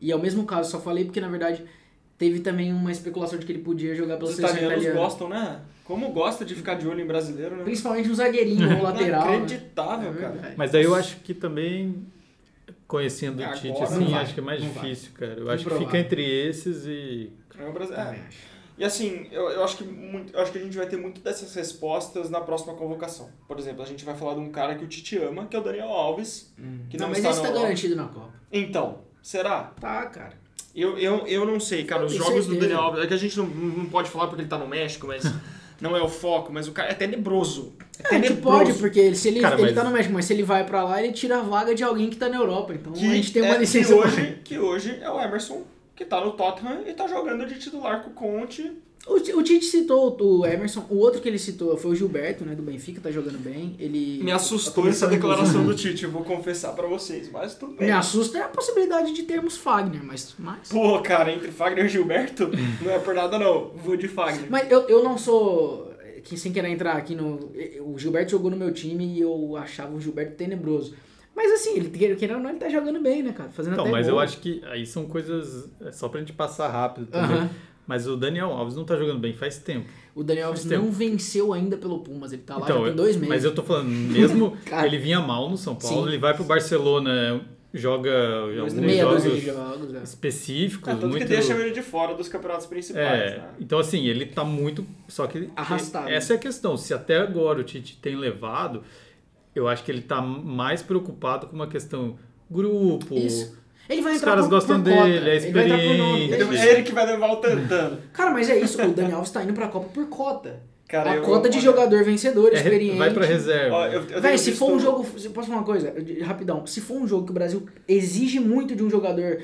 E é o mesmo caso, só falei porque na verdade teve também uma especulação de que ele podia jogar pela Os seleção italianos italiana. gostam, né? Como gosta de ficar de olho em brasileiro, né? Principalmente um zagueirinho, um *laughs* lateral. né? Inacreditável, É cara. Mas daí eu acho que também, conhecendo o Agora Tite, assim, vai, acho que é mais não vai. difícil, cara. Eu acho que Improvável. fica entre esses e. É o Brasil. É. E assim, eu, eu, acho que muito, eu acho que a gente vai ter muito dessas respostas na próxima convocação. Por exemplo, a gente vai falar de um cara que o Tite ama, que é o Daniel Alves. Que não, não mas está esse tá no- garantido na Copa. Então, será? Tá, cara. Eu, eu, eu não sei, cara. Os jogos do certeza. Daniel Alves. É que a gente não, não pode falar porque ele tá no México, mas *laughs* não é o foco. Mas o cara é tenebroso. É A gente tenebroso. pode, porque ele, se ele, Cara, ele mas- tá no México, mas se ele vai pra lá, ele tira a vaga de alguém que tá na Europa. Então Que a gente tem uma é- licença. que hoje, que hoje é o Emerson, que tá no Tottenham e tá jogando de titular com o Conte. O, o Tite citou o Emerson, o outro que ele citou foi o Gilberto, né, do Benfica, tá jogando bem. Ele Me assustou essa declaração do *laughs* Tite, eu vou confessar pra vocês, mas tudo bem. Me assusta é a possibilidade de termos Fagner, mas. Mas, Pô, cara, entre Fagner e Gilberto, *laughs* não é por nada não, vou de Fagner. mas eu, eu não sou. Que sem querer entrar aqui no. O Gilberto jogou no meu time e eu achava o Gilberto tenebroso. Mas assim, ele querendo ou não, ele tá jogando bem, né, cara? Fazendo Então, até mas gol. eu acho que aí são coisas. É só pra gente passar rápido também. Aham. Mas o Daniel Alves não tá jogando bem faz tempo. O Daniel Alves tempo. não venceu ainda pelo Pumas, ele tá lá então, já tem dois meses. mas eu tô falando, mesmo *laughs* ele vinha mal no São Paulo, Sim. ele vai pro Barcelona, joga alguns jogos jogos, é. específicos, É, tanto muito que deixam ele de fora dos campeonatos principais, É, né? então assim, ele tá muito. Só que Arrastado. essa é a questão. Se até agora o Tite tem levado, eu acho que ele tá mais preocupado com uma questão grupo. Isso. Ele vai Os entrar caras por, gostam por cota. dele, é Ele vai entrar por nome. experiente. Então, É ele que vai levar o Tantano. Cara, mas é isso, o Daniel Alves tá indo pra Copa por cota. Cara, a cota de olha, jogador vencedor, É, experiente. vai pra reserva. Ó, eu, eu Véi, tenho se visto- for um jogo. Posso falar uma coisa? Rapidão. Se for um jogo que o Brasil exige muito de um jogador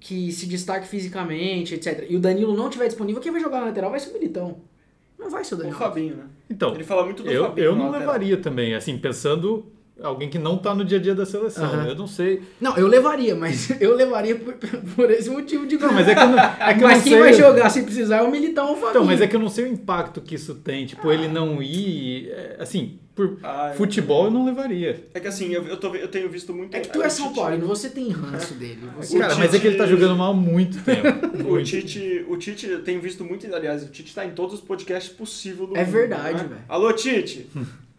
que se destaque fisicamente, etc. E o Danilo não tiver disponível, quem vai jogar na lateral vai ser o Militão. Não vai ser o O Danilo. Fabinho, né? Então, Ele fala muito do eu, Fabinho. eu não lateral. levaria também, assim, pensando alguém que não tá no dia a dia da seleção. Aham. Eu não sei. Não, eu levaria, mas *laughs* eu levaria por, por esse motivo de Não, mas é que não, é que eu Mas não quem sei. vai jogar se precisar é o Militão ou o Fabinho. Então, mas é que eu não sei o impacto que isso tem. Tipo, ele não ir. é, Assim, por Ah, futebol eu não levaria. É que assim, eu, eu, tô, eu tenho visto muito... É que tu é o São Tite- Paulo, você tem ranço dele. *laughs* Você... O Cara, mas é que ele tá Tite- jogando mal há muito tempo. *laughs* O Muito. Tite, o Tite, eu tenho visto muito, aliás, o Tite tá em todos os podcasts possíveis do É mundo, verdade, né? velho. Alô, Tite!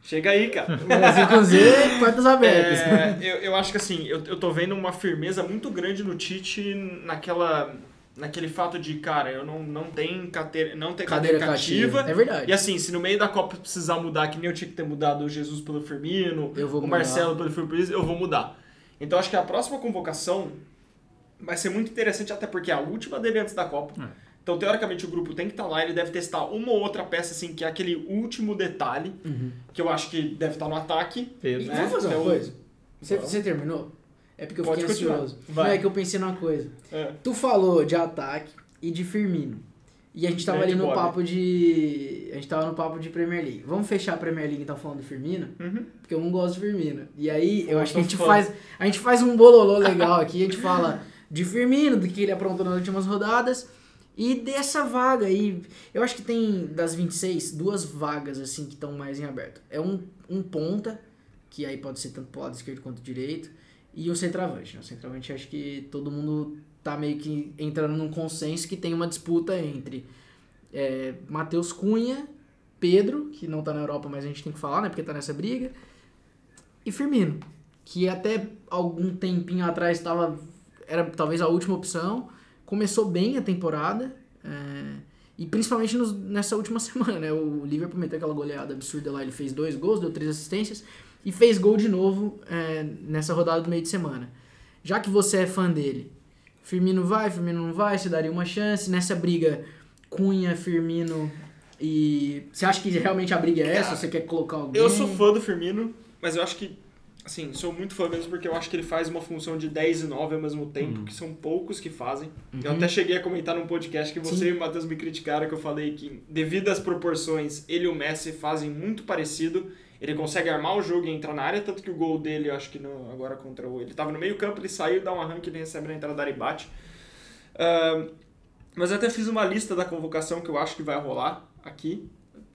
Chega aí, cara. Brasil com Z, portas abertas. É, eu, eu acho que assim, eu, eu tô vendo uma firmeza muito grande no Tite naquela. Naquele fato de, cara, eu não, não tenho cadeira, não tem Cadeira cadeira cativa. cativa. É verdade. E assim, se no meio da Copa precisar mudar, que nem eu tinha que ter mudado o Jesus pelo Firmino, Eu vou o mudar. Marcelo pelo Firmino, eu vou mudar. Então acho que a próxima convocação vai ser muito interessante, até porque é a última dele antes da Copa. É. Então, teoricamente, o grupo tem que estar lá, ele deve testar uma ou outra peça, assim, que é aquele último detalhe, Uhum. que eu acho que deve estar no ataque. E Pedro. né? vamos fazer uma Então- coisa? Você, você terminou? É porque eu Pode fiquei continuar. ansioso. Vai. Não, é que eu pensei numa coisa. É. Tu falou de ataque e de Firmino. E a gente tava Grande ali no Bob. papo de. A gente tava no papo de Premier League. Vamos fechar a Premier League então falando do Firmino? Uhum. Porque eu não gosto do Firmino. E aí eu Eu acho que a gente faz. A gente faz um bololô legal aqui, a gente fala de Firmino, do que ele aprontou nas últimas rodadas. E dessa vaga aí, eu acho que tem das 26, duas vagas assim que estão mais em aberto. É um, um ponta, que aí pode ser tanto pro lado esquerdo quanto direito, e o centroavante. Né? O centroavante acho que todo mundo tá meio que entrando num consenso que tem uma disputa entre é, Matheus Cunha, Pedro, que não tá na Europa, mas a gente tem que falar, né? Porque tá nessa briga, e Firmino, que até algum tempinho atrás estava era talvez a última opção. Começou bem a temporada. é, e principalmente nos- nessa última *laughs* semana, né? O Liverpool meteu aquela goleada absurda lá. Ele fez dois gols, deu três assistências. E fez gol de novo é, nessa rodada do meio de semana. Já que você é fã dele, Firmino vai, Firmino não vai, você daria uma chance. Nessa briga, Cunha, Firmino e... Você acha que realmente a briga é essa? Cara, Você quer colocar alguém? Eu sou fã do Firmino, mas eu acho que, assim, sou muito fã mesmo porque eu acho que ele faz uma função de 10 e 9 ao mesmo tempo, que são poucos que fazem. Eu até cheguei a comentar num podcast que você Sim. e o Matheus me criticaram, que eu falei que, devido às proporções, ele e o Messi fazem muito parecido. Ele consegue armar o jogo e entrar na área, tanto que o gol dele, eu acho que no, agora contra o. Ele tava no meio campo, ele saiu, dá um arranque, ele recebe na entrada da área e bate. Ahn, mas eu até fiz uma lista da convocação que eu acho que vai rolar aqui,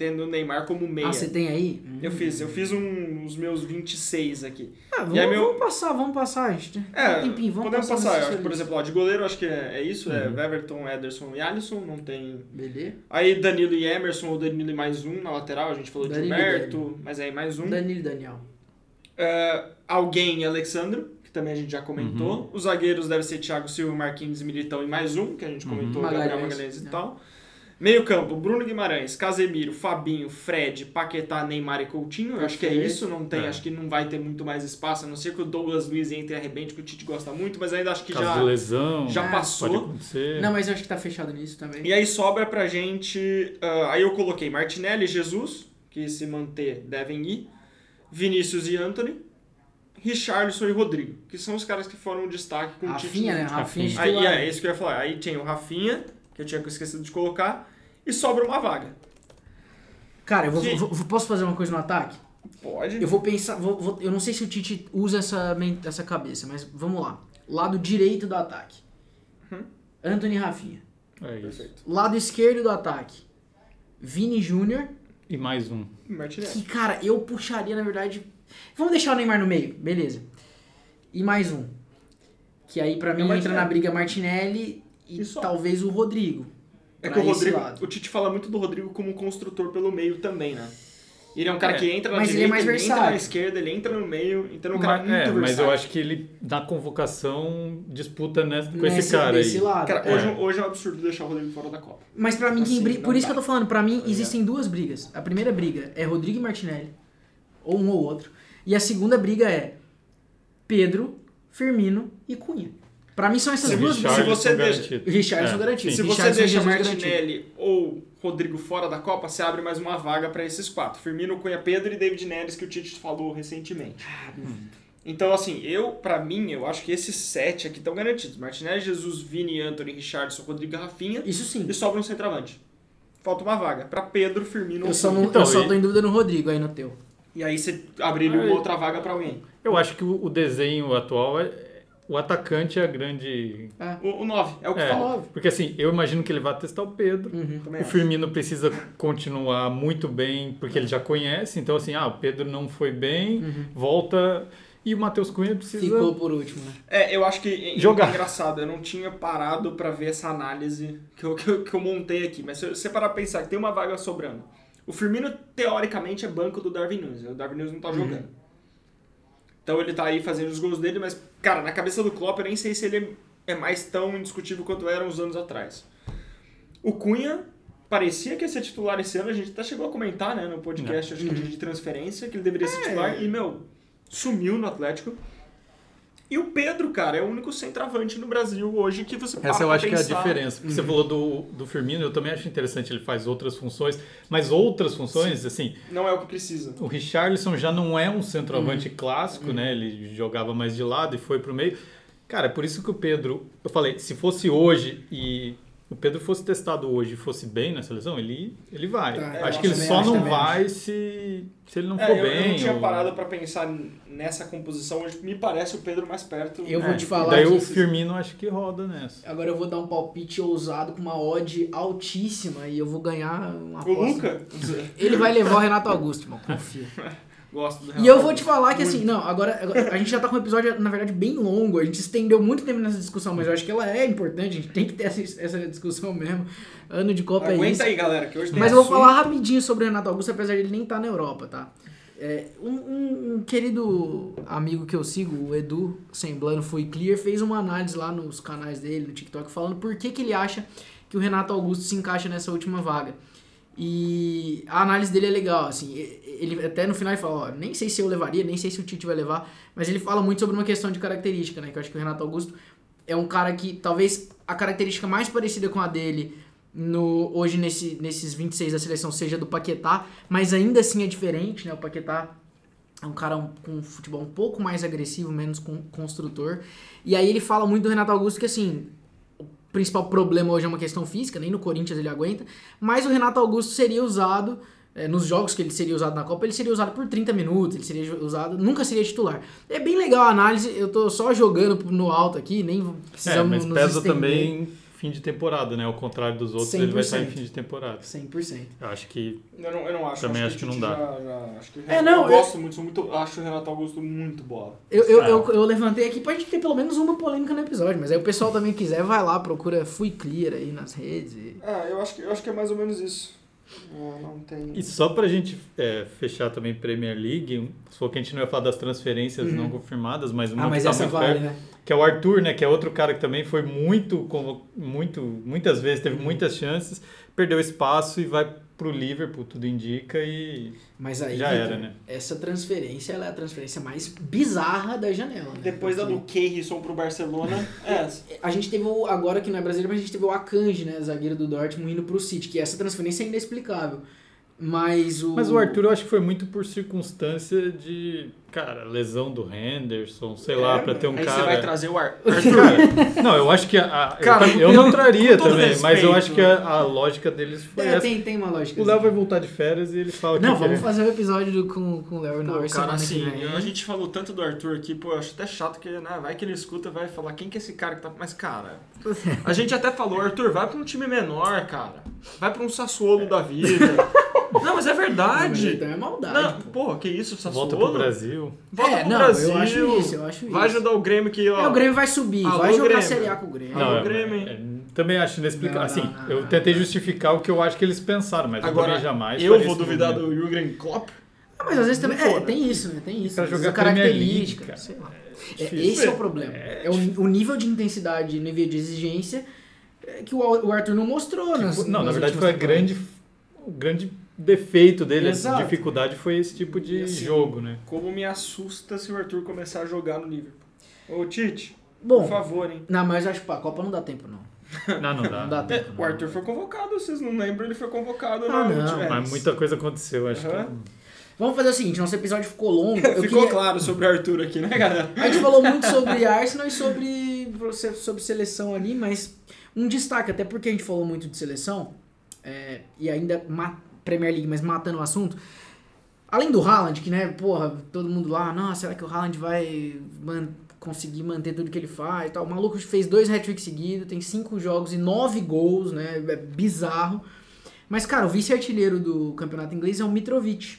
tendo o Neymar como meia. Ah, você tem aí? Eu fiz, eu fiz um, os meus 26 aqui. Ah, vamos, E meu- vamos passar, vamos passar. gente. É, Enfim, vamos podemos passar passar. acho por exemplo, ó, de goleiro, acho que é, é isso, é Everton, Ederson e Alisson, não tem... Beleza. Aí Danilo e Emerson, ou Danilo e mais um na lateral, a gente falou Danilo de Humberto, mas aí mais um. Danilo e Daniel. É, alguém e Alexandro, que também a gente já comentou. Uhum. Os zagueiros devem ser Thiago Silva, Marquinhos e Militão e mais um, que a gente comentou, Gabriel Magalhães, Magalhães e né? tal. Meio campo, Bruno Guimarães, Casemiro, Fabinho, Fred, Paquetá, Neymar e Coutinho. Eu acho que é isso, não tem, É. acho que não vai ter muito mais espaço, a não ser que o Douglas Luiz entre e arrebente, que o Tite gosta muito, mas ainda acho que Caso já, de lesão, já Ah, passou. pode acontecer. Não, mas eu acho que tá fechado nisso também. E aí sobra pra gente. ah, aí eu coloquei Martinelli e Jesus, que se manter devem ir. Vinícius e Anthony. Richarlison e Rodrigo, que são os caras que foram um destaque com o Tite. Rafinha, né? Rafinha Rafinha. Aí é isso que eu ia falar. Aí tinha o Rafinha, que eu tinha esquecido de colocar, e sobra uma vaga. Cara, eu vou, vou- vou- posso fazer uma coisa no ataque? Pode. Eu vou pensar, vou- vou- eu não sei se o Tite usa essa, essa cabeça, mas vamos lá. Lado direito do ataque. Uhum. Anthony Rafinha. É isso. Perfeito. Lado esquerdo do ataque. Vini Júnior. E mais um. Martinelli. Que, cara, eu puxaria, na verdade. Vamos deixar o Neymar no meio, beleza. E mais um. Que aí pra mim É entra na briga Martinelli e E talvez o Rodrigo. É que o Rodrigo, lado. o Tite fala muito do Rodrigo como construtor pelo meio também, né? Ele é um cara É, que entra na mas ele é direita, mais ele entra na esquerda, ele entra no meio, então é um cara Mas, muito é, mas versátil. eu acho que ele, na convocação, disputa nessa, com Nesse- esse cara desse aí. lado. Cara, É. hoje, hoje é um absurdo deixar o Rodrigo fora da Copa. Mas pra mim, quem Assim, Por isso dá. que eu tô falando, pra mim Tá existem duas brigas. A primeira briga é Rodrigo e Martinelli. Ou um ou outro. E a segunda briga é Pedro, Firmino e Cunha. Pra mim são essas Se duas se você deixa-. Richarlison É, garantido. sim. Se você deixa. Martinelli ou Rodrigo fora da Copa, você abre mais uma vaga pra esses quatro. Firmino, Cunha, Pedro e David Neres, que o Tite falou recentemente. Ah, Então, assim, eu, pra mim, eu acho que esses sete aqui estão garantidos. Martinelli, Jesus, Vini, Anthony, Richardson, Rodrigo e Rafinha. Isso sim. E sobra um centroavante. Falta uma vaga. Pra Pedro, Firmino Eu ou só, Cunha. não, Então, eu só tô em dúvida no Rodrigo aí no teu. E aí você abriria uma outra vaga pra alguém. Eu acho que o, o desenho atual é. O atacante é a grande. É. O, o nove, é o que É, falou. porque assim, eu imagino que ele vai testar o Pedro. Uhum. O acho. Firmino precisa continuar muito bem, porque ele já conhece. Então, assim, ah, o Pedro não foi bem, volta. E o Matheus Cunha precisa. Ficou por último, né? É, eu acho que é Jogar. engraçado, eu não tinha parado pra ver essa análise que eu, que eu, que eu montei aqui, mas se você parar pra pensar que tem uma vaga sobrando. O Firmino, teoricamente, é banco do Darwin Nunes, o Darwin Nunes não tá Uhum. Então ele tá aí fazendo os gols dele, mas, cara, na cabeça do Klopp eu nem sei se ele é mais tão indiscutível quanto era uns anos atrás. O Cunha parecia que ia ser titular esse ano, a gente até chegou a comentar, né, no podcast, acho que Uhum. de transferência, que ele deveria É. ser titular, e, meu, sumiu no Atlético. E o Pedro, cara, é o único centroavante no Brasil hoje que você Essa eu acho que é a pensar. diferença. Porque você falou do, do Firmino, eu também acho interessante, ele faz outras funções, mas outras funções, assim, Não é o que precisa. o Richarlison já não é um centroavante Uhum. clássico, né? Ele jogava mais de lado e foi pro meio. Cara, é por isso que o Pedro, eu falei, se fosse hoje e o Pedro fosse testado hoje e fosse bem na seleção, ele, ele vai. Tá, acho que ele só não vai se, se ele não É, for eu, bem. eu não tinha ou- parado pra pensar nessa composição hoje. Me parece o Pedro mais perto. Eu vou É, te falar Daí o Firmino acho que roda nessa. Agora eu vou dar um palpite ousado com uma odd altíssima e eu vou ganhar uma O aposta. Luca? Ele vai levar o Renato Augusto, irmão, confia. *laughs* Gosto do E eu vou te falar que assim, não, agora, agora a gente já tá com um episódio, na verdade, bem longo. A gente estendeu muito tempo nessa discussão, mas eu acho que ela é importante, a gente tem que ter essa, essa discussão mesmo. Ano de Copa é Aguenta isso. aí, galera, que hoje tem Mas eu vou assunto. falar rapidinho sobre o Renato Augusto, apesar de ele nem estar na Europa, tá? É, um, um- um querido amigo que eu sigo, o Edu Semblano Foi Clear, fez uma análise lá nos canais dele, no TikTok, falando por que, que ele acha que o Renato Augusto se encaixa nessa última vaga. E a análise dele é legal, assim, ele até no final ele fala, ó, nem sei se eu levaria, nem sei se o Tite vai levar, mas ele fala muito sobre uma questão de característica, né, que eu acho que o Renato Augusto é um cara que talvez a característica mais parecida com a dele no, hoje nesse, nesses 26 da seleção seja do Paquetá, mas ainda assim é diferente, né? O Paquetá é um cara um- com um futebol um pouco mais agressivo, menos con- construtor. E aí ele fala muito do Renato Augusto que assim, principal problema hoje é uma questão física, nem no Corinthians ele aguenta, mas o Renato Augusto seria usado é, nos jogos que ele seria usado na Copa, ele seria usado por 30 minutos, ele seria usado, nunca seria titular. É bem legal a análise, eu tô só jogando no alto aqui, nem É, precisamos mas nos pesa estender. também fim de temporada, né? Ao contrário dos outros, ele vai estar em 100%. fim de temporada. 100%. Eu acho que Eu não, eu não acho. Também eu acho que não dá. Já, já- acho que o É, Renato- não, eu eu- gosto muito, sou muito, acho o Renato Augusto muito bola. Eu, eu, Ah. eu, eu levantei aqui pra gente ter pelo menos uma polêmica no episódio, mas aí o pessoal também quiser, vai lá, procura Fui Clear aí nas redes. e- É, eu acho que, eu acho que é mais ou menos isso. É, não tem. E só pra gente é, fechar também Premier League, se for que a gente não ia falar das transferências Uhum. não confirmadas, mas uma Ah, mas que tá essa muito vale, perto, né? que é o Arthur, né? Que é outro cara que também foi muito, muito muitas vezes, teve Uhum. muitas chances, perdeu espaço e vai pro Liverpool, tudo indica, e Mas aí, Já era, né? essa transferência ela é a transferência mais bizarra da janela. Né? Depois da Porque do Keirson pro Barcelona, *laughs* é essa. A gente teve o, agora que não é brasileiro, mas a gente teve o Akanji, né? Zagueiro do Dortmund indo pro City, que essa transferência é inexplicável. Mas o. Mas o Arthur eu acho que foi muito por circunstância de, cara, lesão do Henderson, sei lá, pra ter um Aí cara. você vai trazer o Ar. *laughs* Cara, não, eu acho que a, a- Cara, eu, eu não traria também, mas eu respeito. acho que a, a lógica deles foi É, essa. tem, tem uma lógica. O Léo assim. vai voltar de férias e ele fala Não, que vamos quer- fazer o episódio do- com, com o Léo Norris cara, semana assim, a gente falou tanto do Arthur aqui, pô, eu acho até chato que, né, vai que ele escuta vai falar quem que é esse cara que tá... Mas, cara, a gente até falou, Arthur, vai pra um time menor, cara. Vai pra um Sassuolo da vida. *laughs* Não, mas é Não, mas verdade. então é maldade. Não, pô. porra, que isso, Sassuolo? volta pro Brasil. Volta É, pro não, Brasil. eu acho isso, eu acho Vai isso. ajudar o Grêmio que, ó... É, o Grêmio vai subir, Alô, vai jogar Grêmio. Série A com o Grêmio. Alô, Não, é- Grêmio, hein? é- também acho inexplicável. Não, Assim, não, não, eu não, tentei não. justificar o que eu acho que eles pensaram, mas eu Agora, também jamais eu vou duvidar do Jürgen Klopp. Ah, mas às vezes também. Não É, tem isso, né? Tem isso. Pra jogar a característica. League, sei lá. É, difícil. esse é o problema. É, o, o nível de intensidade, nível de exigência é, que o, o Arthur não mostrou. nas, não, na nas verdade últimas foi a grande, o grande defeito dele, Exato. a dificuldade foi esse tipo de assim, jogo, né? Como me assusta se o Arthur começar a jogar no Liverpool. Ô, Tite, Bom, por favor, hein? não, mas acho que pra Copa não dá tempo, não. Não, não dá. Não dá É, tempo. o não. Arthur foi convocado, vocês não lembram? Ele foi convocado Ah, na não, Mas muita coisa aconteceu, acho Aham. que. Vamos fazer o seguinte: nosso episódio ficou longo. Eu Ficou queria- claro sobre o Arthur aqui, né, galera? A gente falou muito sobre Arsenal e sobre, sobre seleção ali, mas um destaque, até porque a gente falou muito de seleção, é, e ainda ma- Premier League, mas matando o assunto. Além do Haaland, que, né, porra, todo mundo lá, nossa, será que o Haaland vai man- conseguir manter tudo que ele faz e tal? O maluco fez dois hat-tricks seguidos, tem cinco jogos e nove gols, né, é bizarro. Mas, cara, o vice-artilheiro do campeonato inglês é o Mitrovic,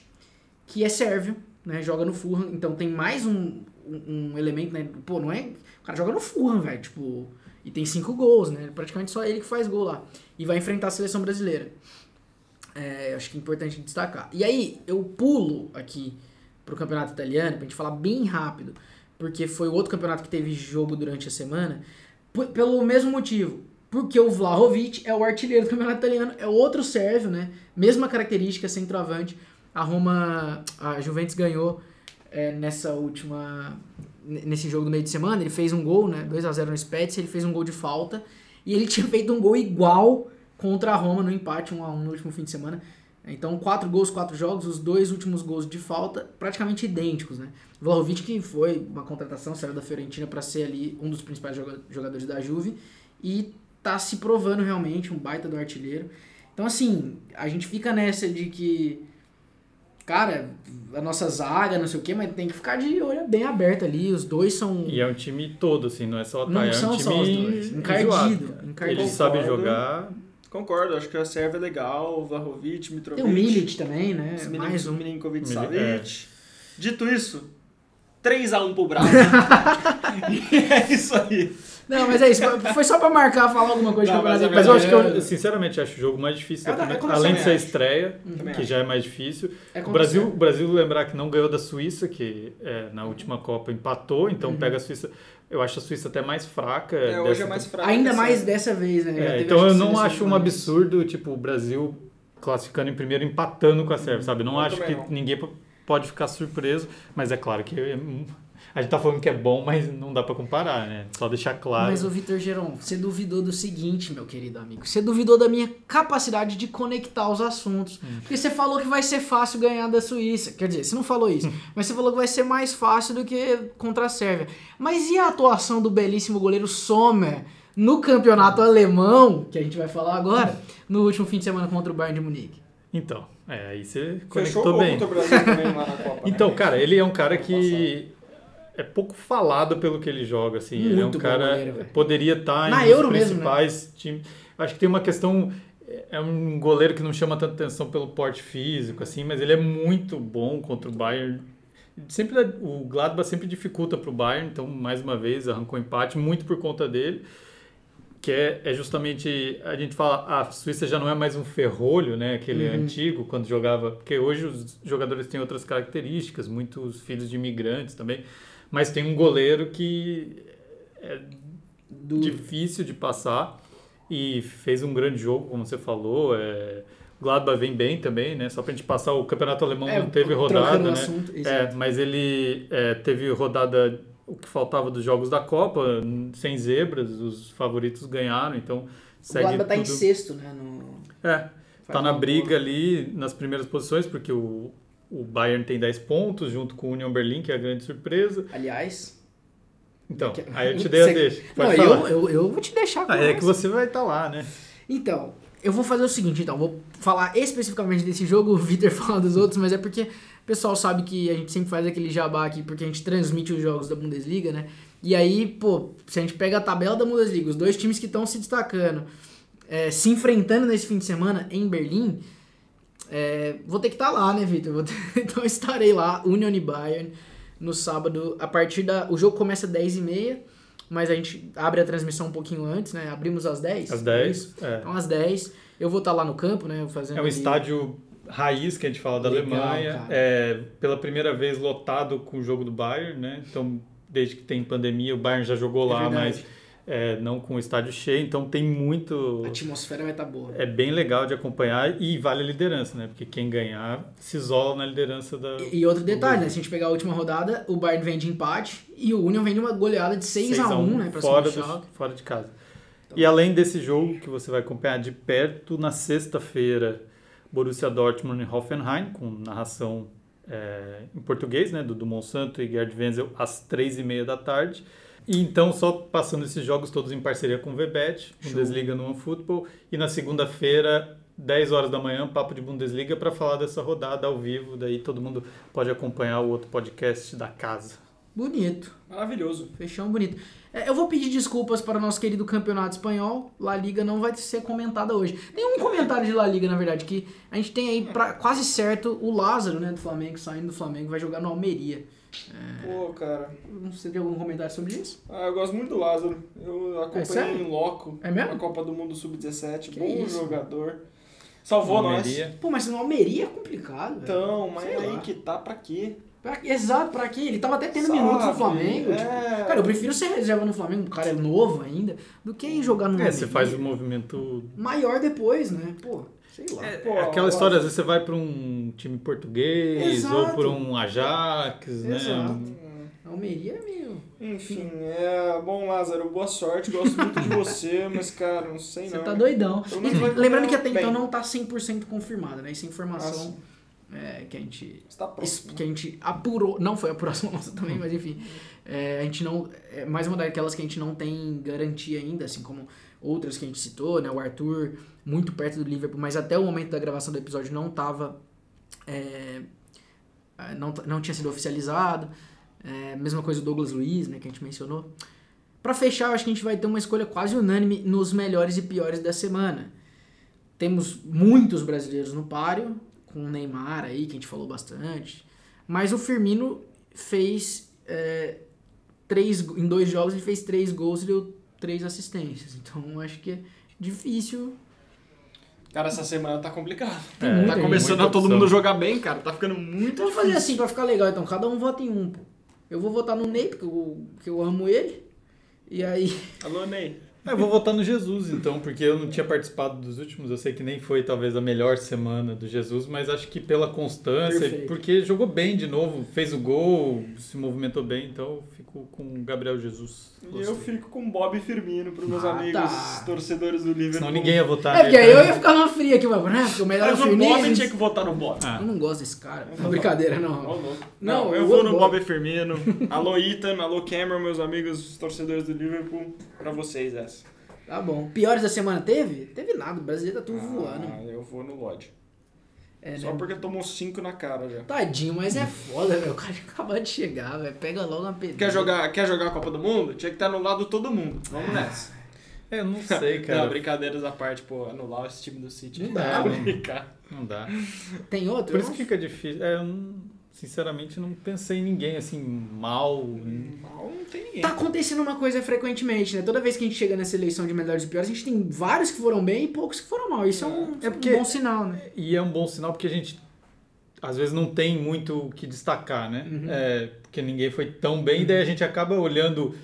que é sérvio, né, joga no Fulham, então tem mais um, um, um elemento, né, pô, não é... O cara joga no Fulham, velho, tipo... E tem cinco gols, né, praticamente só ele que faz gol lá. E vai enfrentar a seleção brasileira. É, acho que é importante destacar. E aí, eu pulo aqui pro campeonato italiano, pra gente falar bem rápido, porque foi outro campeonato que teve jogo durante a semana, pelo mesmo motivo. Porque o Vlahovic é o artilheiro do campeonato italiano, é outro sérvio, né? Mesma característica, centroavante. A Roma, a Juventus ganhou é, nessa última, nesse jogo do meio de semana. Ele fez um gol, né? 2 a 0 no Spezia, ele fez um gol de falta. E ele *laughs* tinha feito um gol igual contra a Roma no empate 1 a 1 no último fim de semana. Então, quatro gols, quatro jogos, os dois últimos gols de falta praticamente idênticos, né? Vlahovic que foi uma contratação, saiu da Fiorentina para ser ali um dos principais joga- jogadores da Juve e tá se provando realmente um baita do artilheiro. Então, assim, a gente fica nessa de que, cara, a nossa zaga, não sei o quê, mas tem que ficar de olho bem aberto ali. Os dois são. E é um time todo, assim, não é só o Não é um são time só os dois. Encardido, encardido. Eles sabem Concordo. jogar. Concordo, acho que a Sérvia é legal, o Vlahovic, Mitrovic. Tem o Milit também, né? esse Mais um. Milinkovic Mili- Savic. Dito isso, 3x1 pro Bravo. *laughs* e é isso aí. Não, mas é isso. Foi só pra marcar, falar alguma coisa Não, de campeonato. mas Mas eu acho que eu, sinceramente, acho o jogo mais difícil. É, da é além de ser a estreia, Também que já é mais difícil. É o, Brasil, o Brasil, lembrar que não ganhou da Suíça, que é, na última Copa empatou, então Uhum. pega a Suíça. Eu acho a Suíça até mais fraca. É, hoje dessa- é mais fraco. Ainda mais dessa vez, né? É, então eu não acho um mais- absurdo, tipo, o Brasil classificando em primeiro empatando com a Sérvia, sabe? Não Eu acho que não. ninguém po- pode ficar surpreso, mas é claro que é- a gente tá falando que é bom, mas não dá pra comparar, né? Só deixar claro. Mas, ô Vitor Geron, você duvidou do seguinte, meu querido amigo. Você duvidou da minha capacidade de conectar os assuntos. Hum. Porque você falou que vai ser fácil ganhar da Suíça. Quer dizer, você não falou isso. mas você falou que vai ser mais fácil do que contra a Sérvia. Mas e a atuação do belíssimo goleiro Sommer no campeonato alemão, que a gente vai falar agora, no último fim de semana contra o Bayern de Munique? Então, é, aí você Fechou conectou o gol bem. o Brasil também lá na Copa. Então, né? cara, ele é um cara que é pouco falado pelo que ele joga, assim. ele é um Muito cara goleiro, poderia estar Na em Euro dos mesmo, né? principais times. Acho que tem uma questão é um goleiro que não chama tanta atenção pelo porte físico, assim, mas ele é muito bom contra o Bayern. Sempre o Gladbach sempre dificulta para o Bayern, então mais uma vez arrancou empate muito por conta dele que é, é justamente a gente fala a Suíça já não é mais um ferrolho né aquele Uhum. antigo quando jogava porque hoje os jogadores têm outras características muitos filhos de imigrantes também mas tem um goleiro que é Do... difícil de passar e fez um grande jogo como você falou é, o Gladbach vem bem também né só para a gente passar o campeonato alemão É, não teve rodada o né assunto, é, exato. mas ele é, teve rodada o que faltava dos jogos da Copa, sem zebras, os favoritos ganharam, então O segue Gladbach tá em sexto, né? No... É, Faz tá na briga boa. ali nas primeiras posições, porque o, o Bayern tem 10 pontos, junto com o Union Berlin, que é a grande surpresa. Aliás... Então, Que- aí eu te *laughs* dei a Você- deixa. Não, Pode eu, falar. eu, eu vou te deixar com Ah, é que você vai estar lá, né? Então, eu vou fazer o seguinte, então, vou falar especificamente desse jogo, o Vitor *laughs* fala dos outros, mas é porque o pessoal sabe que a gente sempre faz aquele jabá aqui, porque a gente transmite os jogos da Bundesliga, né? E aí, pô, se a gente pega a tabela da Bundesliga, os dois times que estão se destacando, é, se enfrentando nesse fim de semana em Berlim, é, vou ter que estar lá, né, Vitor? *laughs* Então estarei lá, Union e Bayern, no sábado, a partir da... O jogo começa às 10h30, mas a gente abre a transmissão um pouquinho antes, né? Abrimos às 10. Às é isso? 10. É. Então, às 10, eu vou estar lá no campo, né? Fazendo É um ali- estádio raiz que a gente fala da Legal, Alemanha. cara. É, pela primeira vez lotado com o jogo do Bayern, né? Então, desde que tem pandemia, o Bayern já jogou É lá, verdade. mas é, não com o estádio cheio. Então, tem muito. A atmosfera vai estar boa. É bem legal de acompanhar e vale a liderança, né? Porque quem ganhar se isola na liderança da. E, e outro detalhe, né? Se a gente pegar a última rodada, o Bayern vem de empate e o Union vem de uma goleada de 6 a 1 né? Pra fora, cima do fora de casa. E além desse jogo que você vai acompanhar de perto, na sexta-feira, Borussia Dortmund e Hoffenheim, com narração é, em português, né, do, do Monsanto e Gerd Wenzel, às três e meia da tarde. E então, só passando esses jogos todos em parceria com o Show. Bundesliga no OneFootball. E na segunda-feira, 10 horas da manhã, papo de Bundesliga para falar dessa rodada ao vivo. Daí todo mundo pode acompanhar o outro podcast da casa. Bonito. Maravilhoso. Fechão bonito. É, eu vou pedir desculpas para o nosso querido campeonato espanhol. La Liga não vai ser comentada hoje. Tem um comentário de La Liga, na verdade, que a gente tem aí pra, quase certo o Lázaro, né, do Flamengo, saindo do Flamengo, vai jogar no Almeria. Pô, cara. Não sei se tem algum comentário sobre isso. Ah, eu gosto muito do Lázaro. Eu É acompanhei sério? em loco É mesmo? a Copa do Mundo Sub-17. Que Bom isso? jogador. Salvou nós. Almeria. Pô, mas no Almeria é complicado. velho. Então, mas Sei aí lá. que tá pra quê? Pra- exato, pra quê? Ele tava até tendo Sabe? minutos no Flamengo. tipo, É. cara, eu prefiro ser reserva no Flamengo, o cara é novo ainda, do que jogar no É, você Almeria. faz o movimento Maior depois, né? Pô, sei lá. É, Pô, é aquela história, às vezes você vai para um time português Exato. ou para um Ajax, né? Exato. Hum, Almeria é meio. Enfim, é. Bom, Lázaro, boa sorte. Gosto muito de você, *laughs* mas, cara, não sei Você não. tá doidão. E lembrando que até então bem. não tá 100% confirmada, né? Isso é informação Ah, é, que a gente Você tá próximo. que a gente apurou, não foi a apuração nossa *laughs* também, mas enfim, é, a gente não, é mais uma daquelas que a gente não tem garantia ainda, assim como outras que a gente citou, né, o Arthur muito perto do Liverpool, mas até o momento da gravação do episódio não tava, é, não, t- não tinha sido oficializado, é, mesma coisa o Douglas Luiz, né, que a gente mencionou. Pra fechar, eu acho que a gente vai ter uma escolha quase unânime nos melhores e piores da semana. Temos muitos brasileiros no páreo, com o Neymar aí, que a gente falou bastante. Mas o Firmino fez é, três em dois jogos ele fez três gols e deu três assistências. Então acho que é difícil. Cara, essa semana tá complicado. É, Tá começando a todo opção. mundo jogar bem, cara. Tá ficando muito vamos fazer assim pra ficar legal. Então cada um vota em um. pô. Eu vou votar no Ney porque eu, que eu amo ele. E aí Alô, Ney. Eu vou votar no Jesus, então, porque eu não tinha participado dos últimos. Eu sei que nem foi talvez a melhor semana do Jesus, mas acho que pela constância, Perfeito. porque jogou bem de novo, fez o gol, se movimentou bem, então eu fico com o Gabriel Jesus. E eu fico com Bob Firmino pros meus Ah, amigos tá. torcedores do Liverpool. Senão ninguém ia votar. É porque aí nele, eu né? ia ficar numa fria aqui, mano. Né? Porque o melhor é o Mas o Firmino. Bob tinha que votar no Bob. Ah. Eu não gosto desse cara. Não, brincadeira, não. Não, não. Não, eu eu vou no Bob Firmino. Alô, Ethan. Alô, Cameron, meus amigos torcedores do Liverpool. Pra vocês essa. Tá bom. Piores da semana teve? Teve nada. O brasileiro tá tudo voando. Ah, eu vou no Lodge. É, Só né? porque tomou 5 na cara já. Tadinho, mas é foda, velho. O cara *laughs* acabou de chegar, velho. Pega logo uma pedra. Quer jogar, quer jogar a Copa do Mundo? Tinha que estar no lado de todo mundo. Vamos nessa. É, eu não sei, *laughs* Não, cara. brincadeiras à parte, pô, anular esse time do City. Não dá. Não dá. Tem outro? Por isso não- que fica difícil. É, eu não- sinceramente não pensei em ninguém assim mal. Mal não tem ninguém. Tá acontecendo uma coisa frequentemente, né? Toda vez que a gente chega nessa eleição de melhores e piores, a gente tem vários que foram bem e poucos que foram mal. Isso é um, É porque- um bom sinal, né? E é um bom sinal porque a gente às vezes não tem muito o que destacar, né? Uhum. É, porque ninguém foi tão bem, e daí a gente acaba olhando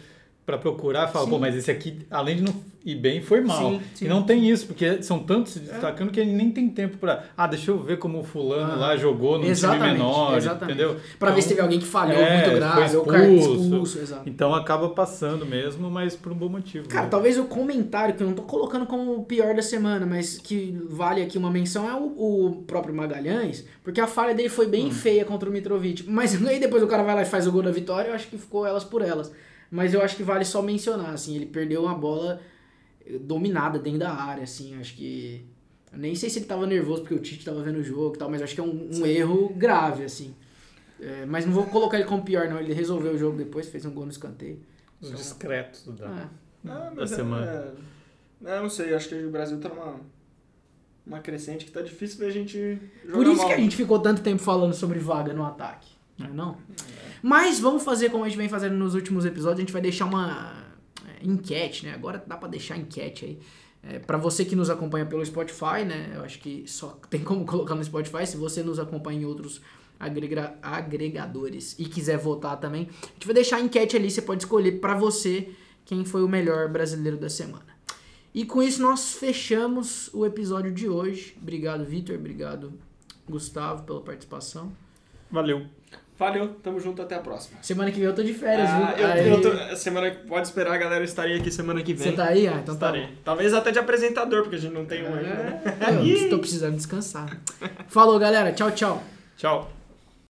pra procurar e fala, Sim. pô, mas esse aqui, além de não ir bem, foi mal. Sim, sim. E não tem isso, porque são tantos se destacando que a gente nem tem tempo pra. Ah, deixa eu ver como o fulano Ah. lá jogou num time menor, exatamente. entendeu? Pra ver se Então, teve alguém que falhou é, muito grave, ou o cara expulso. expulso, exato. Então acaba passando mesmo, mas por um bom motivo. Cara, né? talvez o comentário que eu não tô colocando como o pior da semana, mas que vale aqui uma menção é o, o próprio Magalhães, porque a falha dele foi Hum. bem feia contra o Mitrovic. Mas aí *laughs* depois o cara vai lá e faz o gol da vitória, eu acho que ficou elas por elas. Mas eu acho que vale só mencionar, assim, ele perdeu uma bola dominada dentro da área, assim, acho que. Eu nem sei se ele tava nervoso porque o Tite tava vendo o jogo e tal, mas acho que é um, um erro grave, assim. É, mas não vou colocar ele como pior, não. Ele resolveu o jogo depois, fez um gol no escanteio. Os discretos da, Ah, Ah, da mas é- semana. É, eu não sei, acho que o Brasil tá numa uma crescente que tá difícil da gente jogar Por isso mal. que a gente ficou tanto tempo falando sobre vaga no ataque, não é não? Mas vamos fazer como a gente vem fazendo nos últimos episódios, a gente vai deixar uma é, enquete, né? Agora dá pra deixar enquete aí. É, para você que nos acompanha pelo Spotify, né? Eu acho que só *laughs* tem como colocar no Spotify. Se você nos acompanha em outros agrega- agregadores e quiser votar também, a gente vai deixar a enquete ali. Você pode escolher pra você quem foi o melhor brasileiro da semana. E com isso nós fechamos o episódio de hoje. Obrigado, Vitor. Obrigado, Gustavo, pela participação. Valeu. Valeu, tamo junto, até a próxima. Semana que vem eu tô de férias, Ah, viu? eu, Aí- eu tô, semana, pode esperar, a galera estarei aqui semana que vem. Você tá aí? Ah, então tá Estarei. bom. Talvez até de apresentador, porque a gente não tem um ainda, né? É, eu tô precisando descansar. Falou, galera. Tchau, tchau. Tchau.